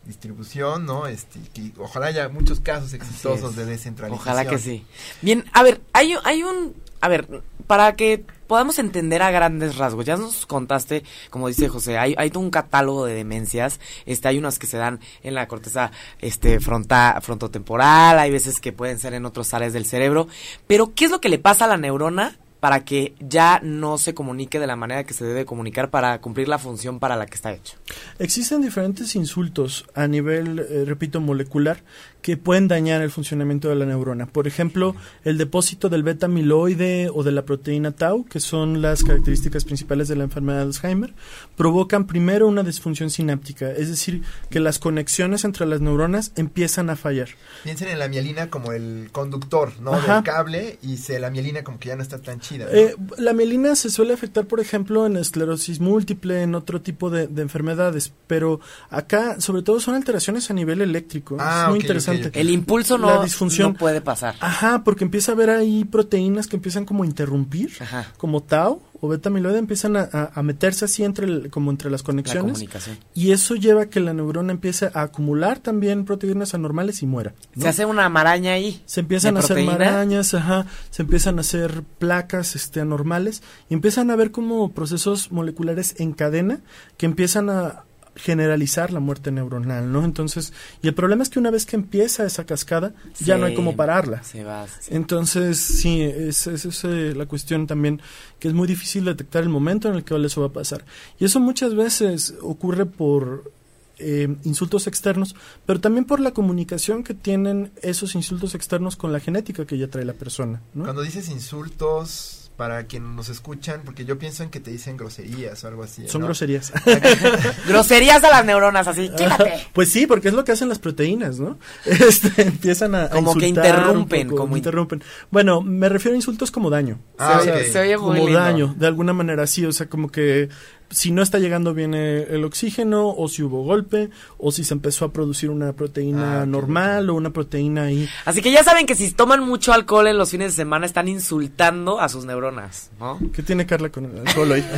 B: distribución, ¿no? Este, que ojalá haya muchos casos exitosos de descentralización.
A: Ojalá que sí. Bien, a ver, hay, hay un... A ver, para que podamos entender a grandes rasgos, ya nos contaste, como dice José, hay, hay todo un catálogo de demencias, este, hay unas que se dan en la corteza este, fronta, frontotemporal, hay veces que pueden ser en otras áreas del cerebro, pero ¿qué es lo que le pasa a la neurona para que ya no se comunique de la manera que se debe comunicar para cumplir la función para la que está hecho?
D: Existen diferentes insultos a nivel, eh, repito, molecular que pueden dañar el funcionamiento de la neurona. Por ejemplo, el depósito del beta amiloide o de la proteína tau, que son las características principales de la enfermedad de Alzheimer, provocan primero una disfunción sináptica, es decir, que las conexiones entre las neuronas empiezan a fallar.
B: Piensen en la mielina como el conductor, ¿no?
D: Ajá.
B: Del cable y se la mielina como que ya no está tan chida.
D: Eh, la mielina se suele afectar, por ejemplo, en esclerosis múltiple, en otro tipo de, de enfermedades, pero acá, sobre todo, son alteraciones a nivel eléctrico.
B: Ah,
D: es muy
B: ok,
D: interesante.
A: El impulso
D: La
A: no,
D: disfunción.
A: no puede pasar.
D: Ajá, porque empieza a haber ahí proteínas que empiezan como a interrumpir,
A: Ajá.
D: como tau o beta amiloide, empiezan a, a- a meterse así entre, el- como entre las
A: La
D: conexiones.
A: comunicación.
D: Y eso lleva a que la neurona empiece a acumular también proteínas anormales y muera. ¿no?
A: Se hace una maraña ahí.
D: Se empiezan a hacer marañas, ajá, se empiezan a hacer placas este, anormales y empiezan a haber como procesos moleculares en cadena que empiezan a generalizar la muerte neuronal, ¿no? Entonces, y el problema es que una vez que empieza esa cascada, ya no hay
A: Sí,
D: como pararla.
A: Se va. sí.
D: Entonces, sí, es, es, es, eh, la cuestión también que es muy difícil detectar el momento en el que eso va a pasar. Y eso muchas veces ocurre por eh, insultos externos, pero también por la comunicación que tienen esos insultos externos con la genética que ya trae la persona. ¿no?
B: Cuando dices insultos, para quien nos escuchan, porque yo pienso en que te dicen groserías o algo así.
D: Son
B: ¿no?
D: groserías.
A: Groserías a las neuronas, así. Quítate.
D: Pues sí, porque es lo que hacen las proteínas, ¿no? Este, empiezan a, a
A: Como que
D: insultar
A: interrumpen,
D: poco,
A: como in-
D: interrumpen. Bueno, me refiero a insultos como daño.
B: Ah,
A: oye, se oye muy
D: como
A: lindo.
D: daño, de alguna manera sí, o sea, como que si no está llegando bien eh, el oxígeno, o si hubo golpe, o si se empezó a producir una proteína
B: Ah,
D: normal o una proteína ahí.
A: Así que ya saben que si toman mucho alcohol en los fines de semana están insultando a sus neuronas, ¿no?
D: ¿Qué tiene Carla con el alcohol hoy?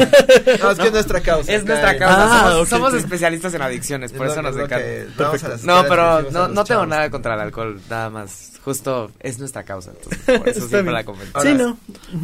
B: No, es que es nuestra causa.
A: Es nuestra causa.
D: Ah,
A: somos especialistas en adicciones,
B: es
A: por eso nos encanta. No, pero no, tengo
B: chavos.
A: nada contra el alcohol, nada más. Justo es nuestra causa, entonces por eso siempre
D: bien.
A: la comento.
B: Ahora,
D: sí, no.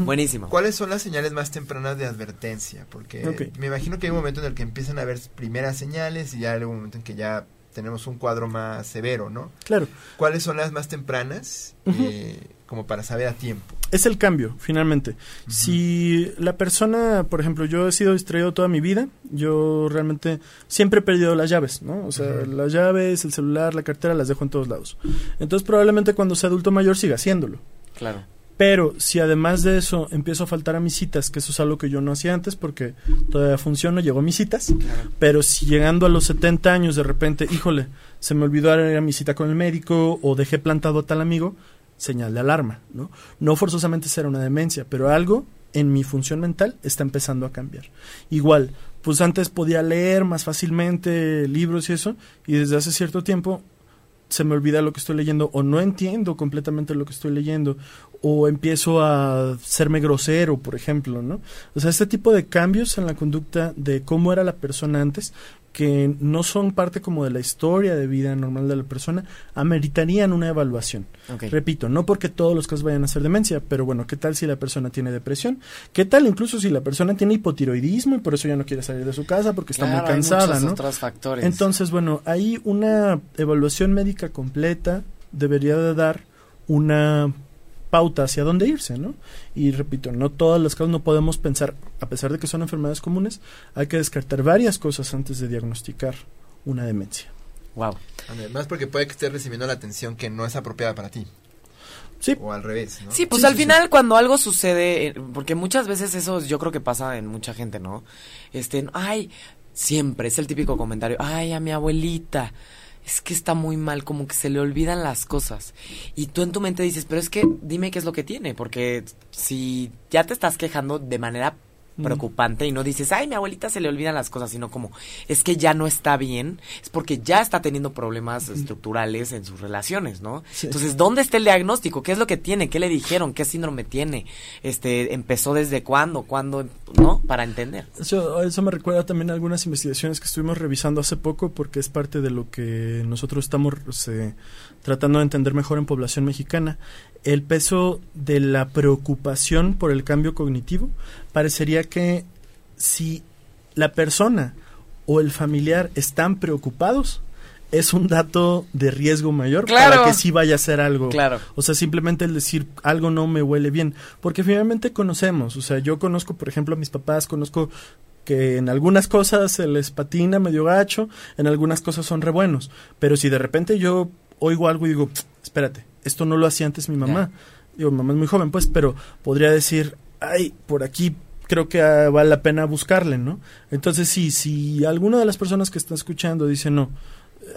A: Buenísimo.
B: ¿Cuáles son las señales más tempranas de advertencia? Porque
D: Ok.
B: me imagino que hay un momento en el que empiezan a haber primeras señales y ya hay un momento en que ya tenemos un cuadro más severo, ¿no?
D: Claro,
B: ¿Cuáles son las más tempranas eh, como para saber a tiempo?
D: es el cambio, finalmente. Si la persona, por ejemplo, yo he sido distraído toda mi vida, yo realmente siempre he perdido las llaves, ¿no? O sea, las llaves, el celular, la cartera, las dejo en todos lados. Entonces probablemente cuando sea adulto mayor siga haciéndolo.
A: Claro.
D: Pero si además de eso empiezo a faltar a mis citas, que eso es algo que yo no hacía antes porque todavía funciono, llego a mis citas, pero si llegando a los 70 años de repente, híjole, se me olvidó ir a mi cita con el médico o dejé plantado a tal amigo, señal de alarma, ¿no? No forzosamente será una demencia, pero algo en mi función mental está empezando a cambiar. Igual, pues antes podía leer más fácilmente libros y eso, y desde hace cierto tiempo se me olvida lo que estoy leyendo o no entiendo completamente lo que estoy leyendo o empiezo a serme grosero, por ejemplo, ¿no? O sea, este tipo de cambios en la conducta de cómo era la persona antes, que no son parte como de la historia de vida normal de la persona, ameritarían una evaluación. Repito, no porque todos los casos vayan a ser demencia, pero bueno, ¿qué tal si la persona tiene depresión? ¿Qué tal incluso si la persona tiene hipotiroidismo y por eso ya no quiere salir de su casa porque está muy
A: hay
D: cansada,
A: muchos
D: ¿no?
A: otros factores.
D: Entonces, bueno, ahí una evaluación médica completa debería de dar una pauta hacia dónde irse, ¿no? Y repito, no todas las causas no podemos pensar, a pesar de que son enfermedades comunes, hay que descartar varias cosas antes de diagnosticar una demencia.
A: Wow.
B: Además porque puede que estés recibiendo la atención que no es apropiada para ti.
D: Sí.
B: O al revés, ¿no?
A: Sí, pues
D: Sí,
A: al
D: sí,
A: final cuando algo sucede, porque muchas veces eso yo creo que pasa en mucha gente, ¿no? Este, ay, siempre es el típico comentario, ay, a mi abuelita, es que está muy mal, como que se le olvidan las cosas. Y tú en tu mente dices, pero es que dime qué es lo que tiene, porque si ya te estás quejando de manera. Preocupante y no dices, ay, mi abuelita se le olvidan las cosas, sino como, es que ya no está bien, es porque ya está teniendo problemas estructurales en sus relaciones, ¿no?
D: Sí.
A: Entonces, ¿dónde está el diagnóstico? ¿Qué es lo que tiene? ¿Qué le dijeron? ¿Qué síndrome tiene? Este, ¿empezó desde cuándo? ¿Cuándo? ¿No? Para entender.
D: Eso, eso me recuerda también a algunas investigaciones que estuvimos revisando hace poco porque es parte de lo que nosotros estamos eh, tratando de entender mejor en población mexicana. El peso de la preocupación por el cambio cognitivo parecería que si la persona o el familiar están preocupados, es un dato de riesgo mayor
A: Claro.
D: para que sí vaya a hacer algo.
A: Claro.
D: O sea, simplemente el decir algo no me huele bien. Porque finalmente conocemos. O sea, yo conozco, por ejemplo, a mis papás, conozco que en algunas cosas se les patina medio gacho, en algunas cosas son re buenos. Pero si de repente yo oigo algo y digo, espérate, esto no lo hacía antes mi mamá. Digo, mi mamá es muy joven, pues, pero podría decir, ay, por aquí creo que ah, vale la pena buscarle, ¿no? Entonces, sí, si alguna de las personas que está escuchando dice, no,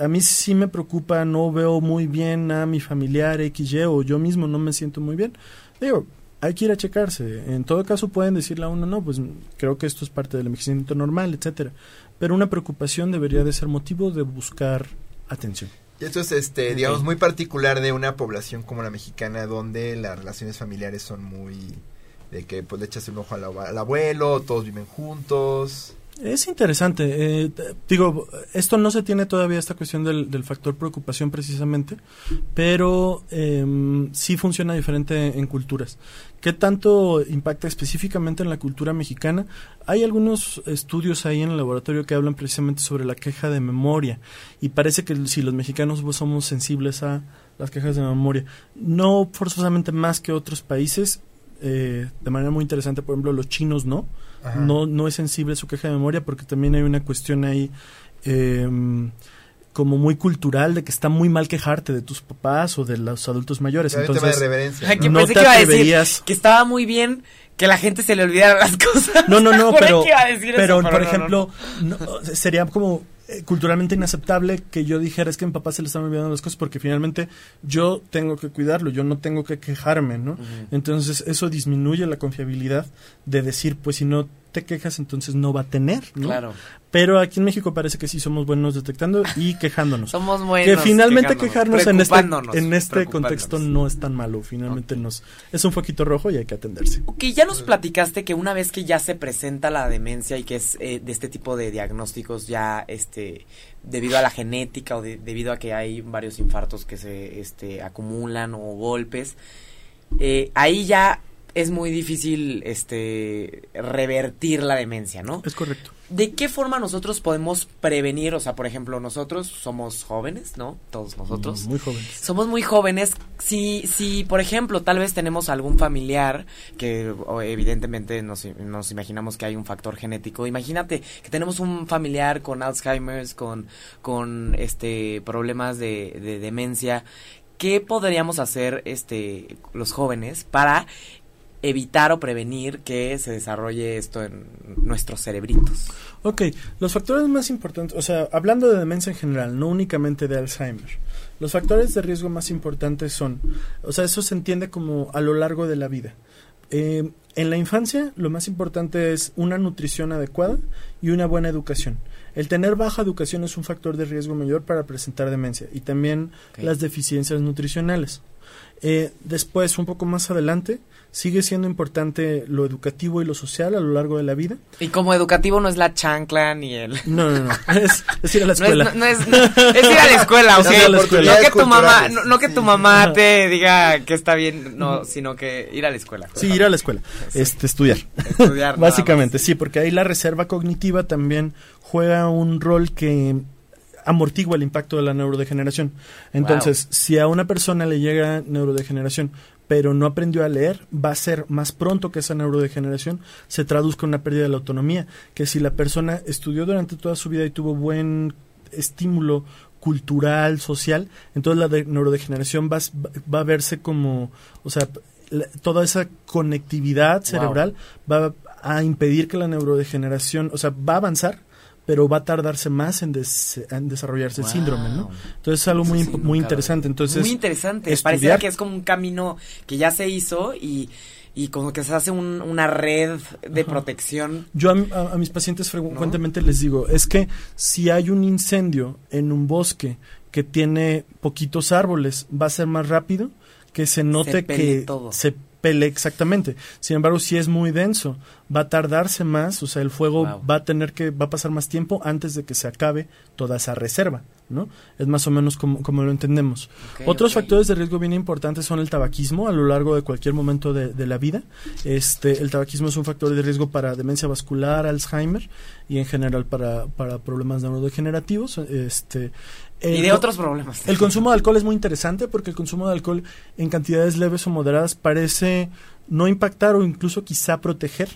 D: a mí sí me preocupa, no veo muy bien a mi familiar XY o yo mismo no me siento muy bien, digo, hay que ir a checarse. En todo caso pueden decirle a uno, no, pues creo que esto es parte del envejecimiento normal, etcétera. Pero una preocupación debería de ser motivo de buscar atención.
B: Y esto es, este, digamos, muy particular de una población como la mexicana, donde las relaciones familiares son muy de que pues le echas un ojo al, abuelo, todos viven juntos.
D: Es interesante. Eh, digo, esto no se tiene todavía esta cuestión del, factor preocupación precisamente, pero eh, sí funciona diferente en culturas. ¿Qué tanto impacta específicamente en la cultura mexicana? Hay algunos estudios ahí en el laboratorio que hablan precisamente sobre la queja de memoria y parece que si los mexicanos somos sensibles a las quejas de memoria, no forzosamente más que otros países, eh, de manera muy interesante, por ejemplo, los chinos no, no, no es sensible su queja de memoria porque también hay una cuestión ahí eh, como muy cultural de que está muy mal quejarte de tus papás o de los adultos mayores. Entonces,
B: de reverencia,
A: que no te que iba a decir que estaba muy bien que la gente se le olvidara las cosas.
D: No, no, no, pero, pero, por ejemplo, sería como eh, culturalmente inaceptable que yo dijera es que a mi papá se le están olvidando las cosas porque finalmente yo tengo que cuidarlo, yo no tengo que quejarme, ¿no? Entonces eso disminuye la confiabilidad de decir, pues si no te quejas, entonces no va a tener, ¿no?
A: Claro.
D: Pero aquí en México parece que sí somos buenos detectando y quejándonos.
A: somos buenos.
D: Que finalmente quejarnos en este, en este contexto no es tan malo. Finalmente nos es un foquito rojo y hay que atenderse.
A: Ok, ya nos platicaste que una vez que ya se presenta la demencia y que es eh, de este tipo de diagnósticos ya este debido a la genética o debido a que hay varios infartos que se este, acumulan o golpes, eh, ahí ya es muy difícil este revertir la demencia, ¿no?
D: Es correcto.
A: ¿De qué forma nosotros podemos prevenir? O sea, por ejemplo, nosotros somos jóvenes, ¿no? Todos nosotros.
D: Mm, muy jóvenes.
A: Somos muy jóvenes. Si, si por ejemplo, tal vez tenemos algún familiar que evidentemente nos, nos imaginamos que hay un factor genético. Imagínate que tenemos un familiar con Alzheimer's, con, con este problemas de, de demencia. ¿Qué podríamos hacer este los jóvenes para evitar o prevenir que se desarrolle esto en nuestros cerebritos?
D: Ok, los factores más importantes, o sea, hablando de demencia en general, no únicamente de Alzheimer, los factores de riesgo más importantes son, o sea, eso se entiende como a lo largo de la vida. Eh, en la infancia, lo más importante es una nutrición adecuada y una buena educación. El tener baja educación es un factor de riesgo mayor para presentar demencia y también las deficiencias nutricionales. Eh, después, un poco más adelante, sigue siendo importante lo educativo y lo social a lo largo de la vida.
A: Y como educativo no es la chancla ni el...
D: No, no, no, es, ir a la escuela.
A: No es, ir a la escuela, ¿ok? No, que tu mamá, no, que tu mamá te diga que está bien, no, sino que ir a la escuela.
D: Sí, ir a la escuela, este, estudiar. Estudiar. Básicamente, sí, porque ahí la reserva cognitiva también juega un rol que amortigua el impacto de la neurodegeneración. Entonces, si a una persona le llega neurodegeneración, pero no aprendió a leer, va a ser más pronto que esa neurodegeneración se traduzca en una pérdida de la autonomía, que si la persona estudió durante toda su vida y tuvo buen estímulo cultural, social, entonces la neurodegeneración va, va, a verse como, o sea, toda esa conectividad cerebral va a impedir que la neurodegeneración, o sea, va a avanzar, pero va a tardarse más en, desarrollarse el síndrome, ¿no? Entonces es algo muy, muy interesante. Entonces,
A: muy interesante. Parece que es como un camino que ya se hizo y, y como que se hace una red de protección.
D: Yo a, mis pacientes frecuentemente les digo, es que si hay un incendio en un bosque que tiene poquitos árboles, va a ser más rápido que se note que se pele exactamente. Sin embargo, si es muy denso, va a tardarse más, o sea, el fuego va a tener que, va a pasar más tiempo antes de que se acabe toda esa reserva, ¿no? Es más o menos como, como lo entendemos. Otros factores de riesgo bien importantes son el tabaquismo a lo largo de cualquier momento de, la vida. Este, el tabaquismo es un factor de riesgo para demencia vascular, Alzheimer y en general para, para problemas neurodegenerativos. Este,
A: y de otros problemas.
D: El consumo de alcohol es muy interesante porque el consumo de alcohol en cantidades leves o moderadas parece no impactar o incluso quizá proteger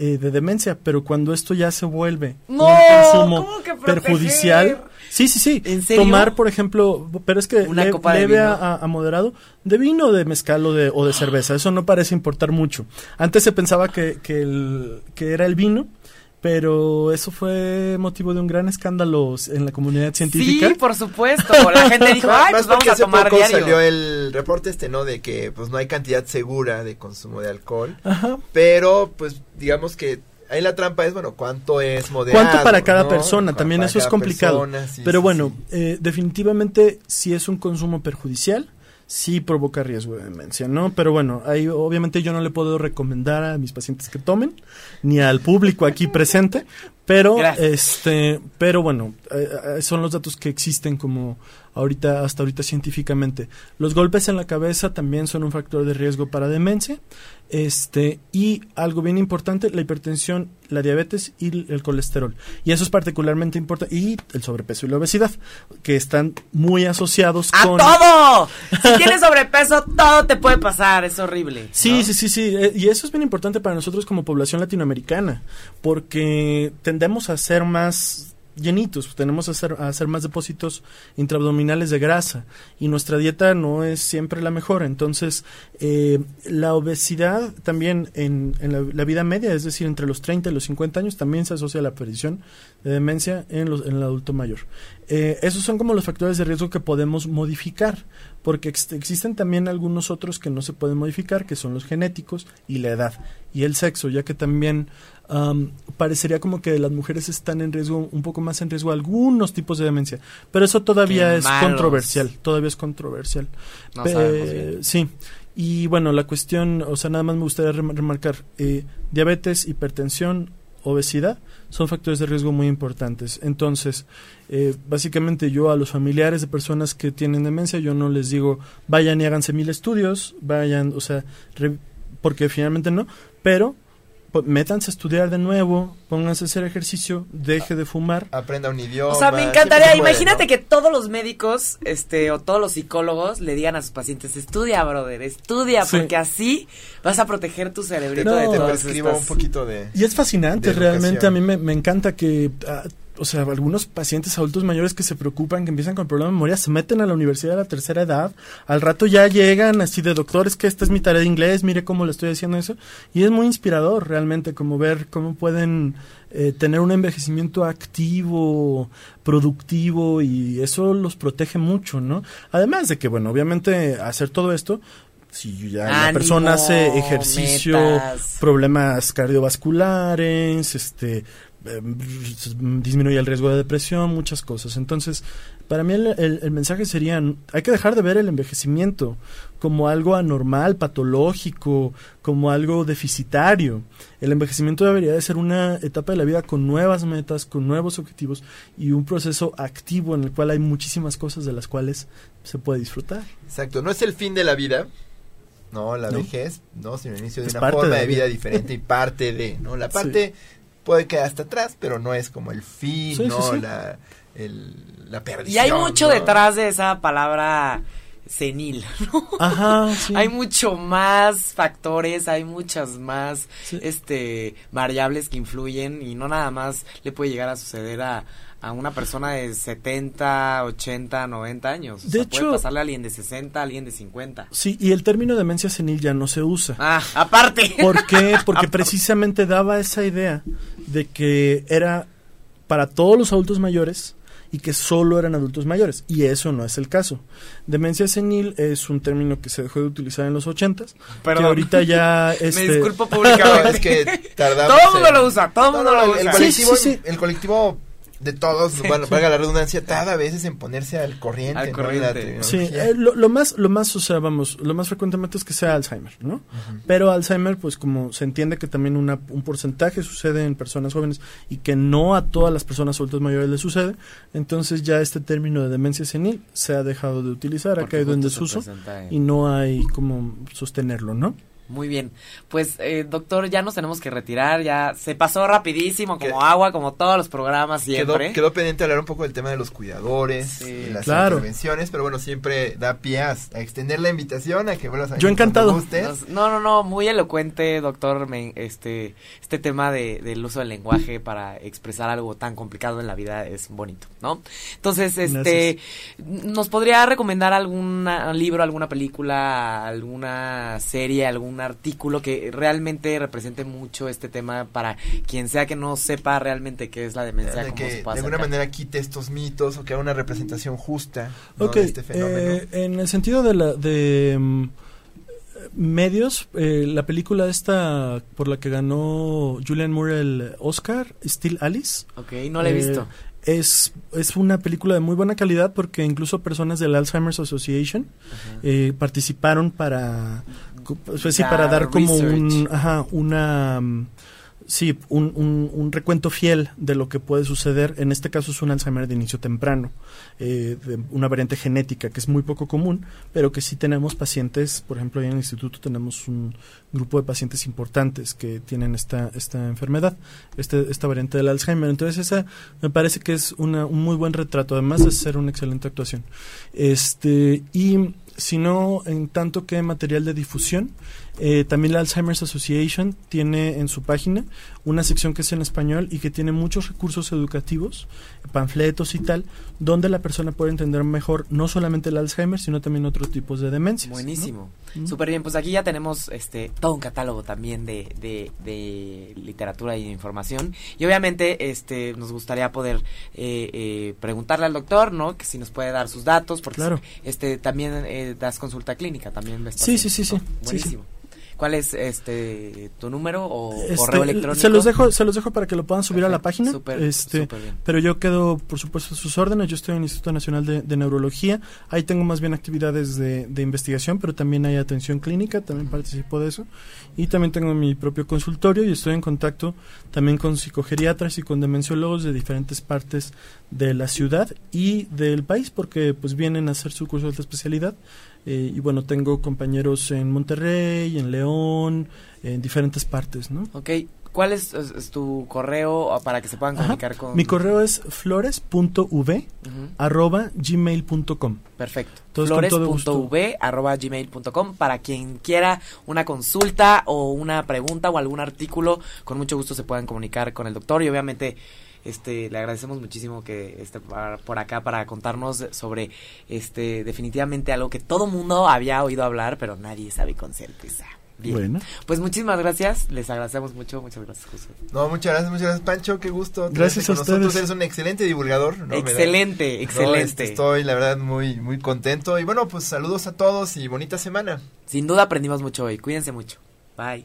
D: eh, de demencia, pero cuando esto ya se vuelve
A: un consumo
D: perjudicial, sí, sí, sí, tomar por ejemplo, pero es que Una copa leve a, moderado de vino, de mezcal o de, o de cerveza, eso no parece importar mucho. Antes se pensaba que, que, el, que era el vino pero eso fue motivo de un gran escándalo en la comunidad científica.
A: Sí, por supuesto. La gente dijo, ay, pues vamos a tomar
B: poco
A: diario.
B: salió el reporte este, ¿no? De que pues no hay cantidad segura de consumo de alcohol. Ajá. Pero pues digamos que ahí la trampa es, bueno, cuánto es moderado.
D: ¿Cuánto para cada persona? También eso es complicado. pero bueno, Eh, definitivamente si es un consumo perjudicial sí provoca riesgo de demencia, ¿no? Pero bueno, ahí obviamente yo no le puedo recomendar a mis pacientes que tomen, ni al público aquí presente, pero este, pero bueno, eh, eh, son los datos que existen como ahorita hasta ahorita científicamente. Los golpes en la cabeza también son un factor de riesgo para demencia. Este, y algo bien importante, la hipertensión, la diabetes y el colesterol. Y eso es particularmente importante. Y el sobrepeso y la obesidad, que están muy asociados
A: ¡A
D: con.
A: todo! Si tienes sobrepeso, todo te puede pasar, es horrible.
D: Sí, sí, sí, sí. Eh, y eso es bien importante para nosotros como población latinoamericana, porque tendemos a ser más llenitos, tenemos a hacer, más depósitos intraabdominales de grasa y nuestra dieta no es siempre la mejor. Entonces, eh, la obesidad también en, en la, vida media, es decir, entre los 30 y los 50 años, también se asocia a la aparición de demencia en, los, en el adulto mayor. Eh, esos son como los factores de riesgo que podemos modificar, porque ex existen también algunos otros que no se pueden modificar, que son los genéticos y la edad y el sexo, ya que también um, parecería como que las mujeres están en riesgo, un poco más en riesgo algunos tipos de demencia, pero eso todavía
A: Qué
D: es
A: malos.
D: controversial, todavía es controversial.
A: No
D: Pe-
A: sabemos bien.
D: Sí. Y bueno, la cuestión, o sea, nada más me gustaría rem- remarcar, eh, diabetes, hipertensión, obesidad son factores de riesgo muy importantes. Entonces, eh, básicamente yo a los familiares de personas que tienen demencia, yo no les digo, vayan y háganse mil estudios, vayan, o sea, re- porque finalmente no, pero métanse a estudiar de nuevo, pónganse a hacer ejercicio, deje de fumar.
B: Aprenda un idioma.
A: O sea, me encantaría,
B: se puede,
A: imagínate
B: ¿no?
A: que todos los médicos, este, o todos los psicólogos le digan a sus pacientes, estudia, brother, estudia,
D: Sí.
A: porque así vas a proteger tu cerebrito
D: No,
A: de
B: te
A: todas
B: prescribo
A: estas-
B: un poquito de...
D: Y es fascinante,
B: de
D: realmente. A mí me, me encanta que, ah, o sea, algunos pacientes adultos mayores que se preocupan, que empiezan con problemas de memoria, se meten a la universidad a la tercera edad. Al rato ya llegan así de doctores, que esta es mi tarea de inglés, mire cómo le estoy haciendo eso. Y es muy inspirador realmente, como ver cómo pueden eh, tener un envejecimiento activo, productivo, y eso los protege mucho, ¿no? Además de que, bueno, obviamente hacer todo esto si ya la
A: Ánimo,
D: persona hace ejercicio,
A: metas.
D: problemas cardiovasculares, este eh, disminuye el riesgo de depresión, muchas cosas. Entonces, para mí el, el- el mensaje sería, hay que dejar de ver el envejecimiento como algo anormal, patológico, como algo deficitario. El envejecimiento debería de ser una etapa de la vida con nuevas metas, con nuevos objetivos y un proceso activo en el cual hay muchísimas cosas de las cuales se puede disfrutar.
B: Exacto, no es el fin de la vida, no, la
D: No.
B: vejez, no, sino el inicio de
D: Es
B: una forma
D: de la
B: de vida
D: vida.
B: diferente y parte de, ¿no? La parte puede quedar hasta atrás, pero no es como el fin,
D: Sí, sí,
B: ¿no?
D: sí.
B: La, el- la perdición.
A: Y hay mucho
B: ¿no?
A: detrás de esa palabra senil, ¿no?
D: Ajá, sí.
A: Hay mucho más factores, hay muchas más
D: Sí.
A: este variables que influyen y no nada más le puede llegar a suceder a, a una persona de 70, 80, 90 años. O
D: De
A: sea,
D: hecho-
A: puede pasarle a alguien de 60, a alguien de 50.
D: Sí, y el término demencia senil ya no se usa.
A: Ah, aparte.
D: ¿Por qué? Porque precisamente daba esa idea de que era para todos los adultos mayores y que solo eran adultos mayores. Y eso no es el caso. Demencia senil es un término que se dejó de utilizar en los ochentas. Que
A: Perdón.
D: ahorita ya...
A: Me
D: Este,
A: disculpo
B: No,
A: públicamente.
B: es que tardamos.
A: Todo el mundo lo usa, todo el mundo lo
B: el,
A: usa.
B: colectivo,
D: Sí, sí, sí.
B: el colectivo de todos, bueno, valga la redundancia, cada vez es en ponerse al corriente,
A: Al corriente.
D: Sí, eh, lo, lo más, lo más, o sea, vamos, lo más frecuentemente es que sea Alzheimer, ¿no? Pero Alzheimer, pues como se entiende que también una, un porcentaje sucede en personas jóvenes y que no a todas las personas adultas mayores les sucede, entonces ya este término de demencia senil se ha dejado de utilizar, ha caído en desuso y no hay como sostenerlo, ¿no?
A: Muy bien. Pues, eh, doctor, ya nos tenemos que retirar. Ya se pasó rapidísimo, como
B: Qued-
A: agua, como todos los programas
B: Quedó,
A: siempre.
B: quedó pendiente hablar un poco del tema de los cuidadores,
A: Sí.
B: de las
D: Claro.
B: intervenciones, pero bueno, siempre da pie a, a extender la invitación a que vuelvas a
D: Yo encantado.
A: Nos- no, no, no, muy elocuente, doctor, me- este, este tema de, del uso del lenguaje para expresar algo tan complicado en la vida es bonito, ¿no? Entonces, este, ¿nos podría recomendar algún libro, alguna película, alguna serie, algún un artículo que realmente represente mucho este tema para quien sea que no sepa realmente qué es la demencia.
B: de
A: cómo
B: que
A: se
B: de
A: puede
B: alguna
A: acercar.
B: manera quite estos mitos o que haga una representación justa de este fenómeno.
D: eh, en el sentido de la de mm, medios, eh, la película esta por la que ganó Julian Moore el Oscar, Still Alice,
A: Ok, no la he
D: eh,
A: visto.
D: es, es una película de muy buena calidad porque incluso personas del Alzheimer's Association eh, participaron para pues sí, para dar como un ajá, una mm, sí, un, un, recuento fiel de lo que puede suceder. En este caso es un Alzheimer de inicio temprano, eh, de una variante genética que es muy poco común, pero que sí tenemos pacientes, por ejemplo, en el instituto tenemos un grupo de pacientes importantes que tienen esta, esta enfermedad, este, esta variante del Alzheimer. Entonces esa me parece que es una, un muy buen retrato, además de ser una excelente actuación. Este, y sino en tanto que material de difusión. Eh, también la Alzheimer's Association tiene en su página una sección que es en español y que tiene muchos recursos educativos, panfletos y tal, donde la persona puede entender mejor no solamente el Alzheimer, sino también otros tipos de demencias.
A: Buenísimo.
D: ¿no?
A: Súper bien, pues aquí ya tenemos este todo un catálogo también de, de, de literatura y de información. Y obviamente este nos gustaría poder eh, eh, preguntarle al doctor, ¿no? Que si nos puede dar sus datos, porque
D: Claro.
A: este también eh, das consulta clínica, también ves
D: Sí, sí,
A: ¿no?
D: sí. Sí.
A: Buenísimo. ¿Cuál es este tu número o
D: Este,
A: correo electrónico?
D: Se los dejo, se los dejo para que lo puedan subir a la página.
A: súper,
D: este,
A: bien.
D: pero yo quedo, por supuesto, a sus órdenes. Yo estoy en el Instituto Nacional de, de Neurología. Ahí tengo más bien actividades de, de investigación, pero también hay atención clínica. También participo de eso. Y también tengo mi propio consultorio y estoy en contacto también con psicogeriatras y con demenciólogos de diferentes partes de la ciudad y del país, porque pues vienen a hacer su curso de alta especialidad. Eh, y bueno, tengo compañeros en Monterrey, en León, en diferentes partes, ¿no?
A: Ok, ¿cuál es, es- es tu correo para que se puedan
D: Ajá.
A: comunicar con
D: Mi correo es flores.v
A: Ujú.
D: arroba gmail.com.
A: Perfecto. Flores.v arroba gmail.com para quien quiera una consulta o una pregunta o algún artículo, con mucho gusto se puedan comunicar con el doctor y obviamente este le agradecemos muchísimo que esté por acá para contarnos sobre este definitivamente algo que todo mundo había oído hablar, pero nadie sabe con certeza. Bien.
D: Bueno,
A: Pues muchísimas gracias, les agradecemos mucho, muchas gracias, José.
B: No, muchas gracias, muchas gracias, Pancho. Qué gusto.
D: Gracias
B: con
D: a
B: nosotros.
D: ustedes.
B: Eres un excelente divulgador. ¿no? Me da-
A: excelente,
B: No,
A: excelente.
B: este, estoy, la verdad, muy, muy contento. Y bueno, pues saludos a todos y bonita semana.
A: Sin duda aprendimos mucho hoy, cuídense mucho. Bye.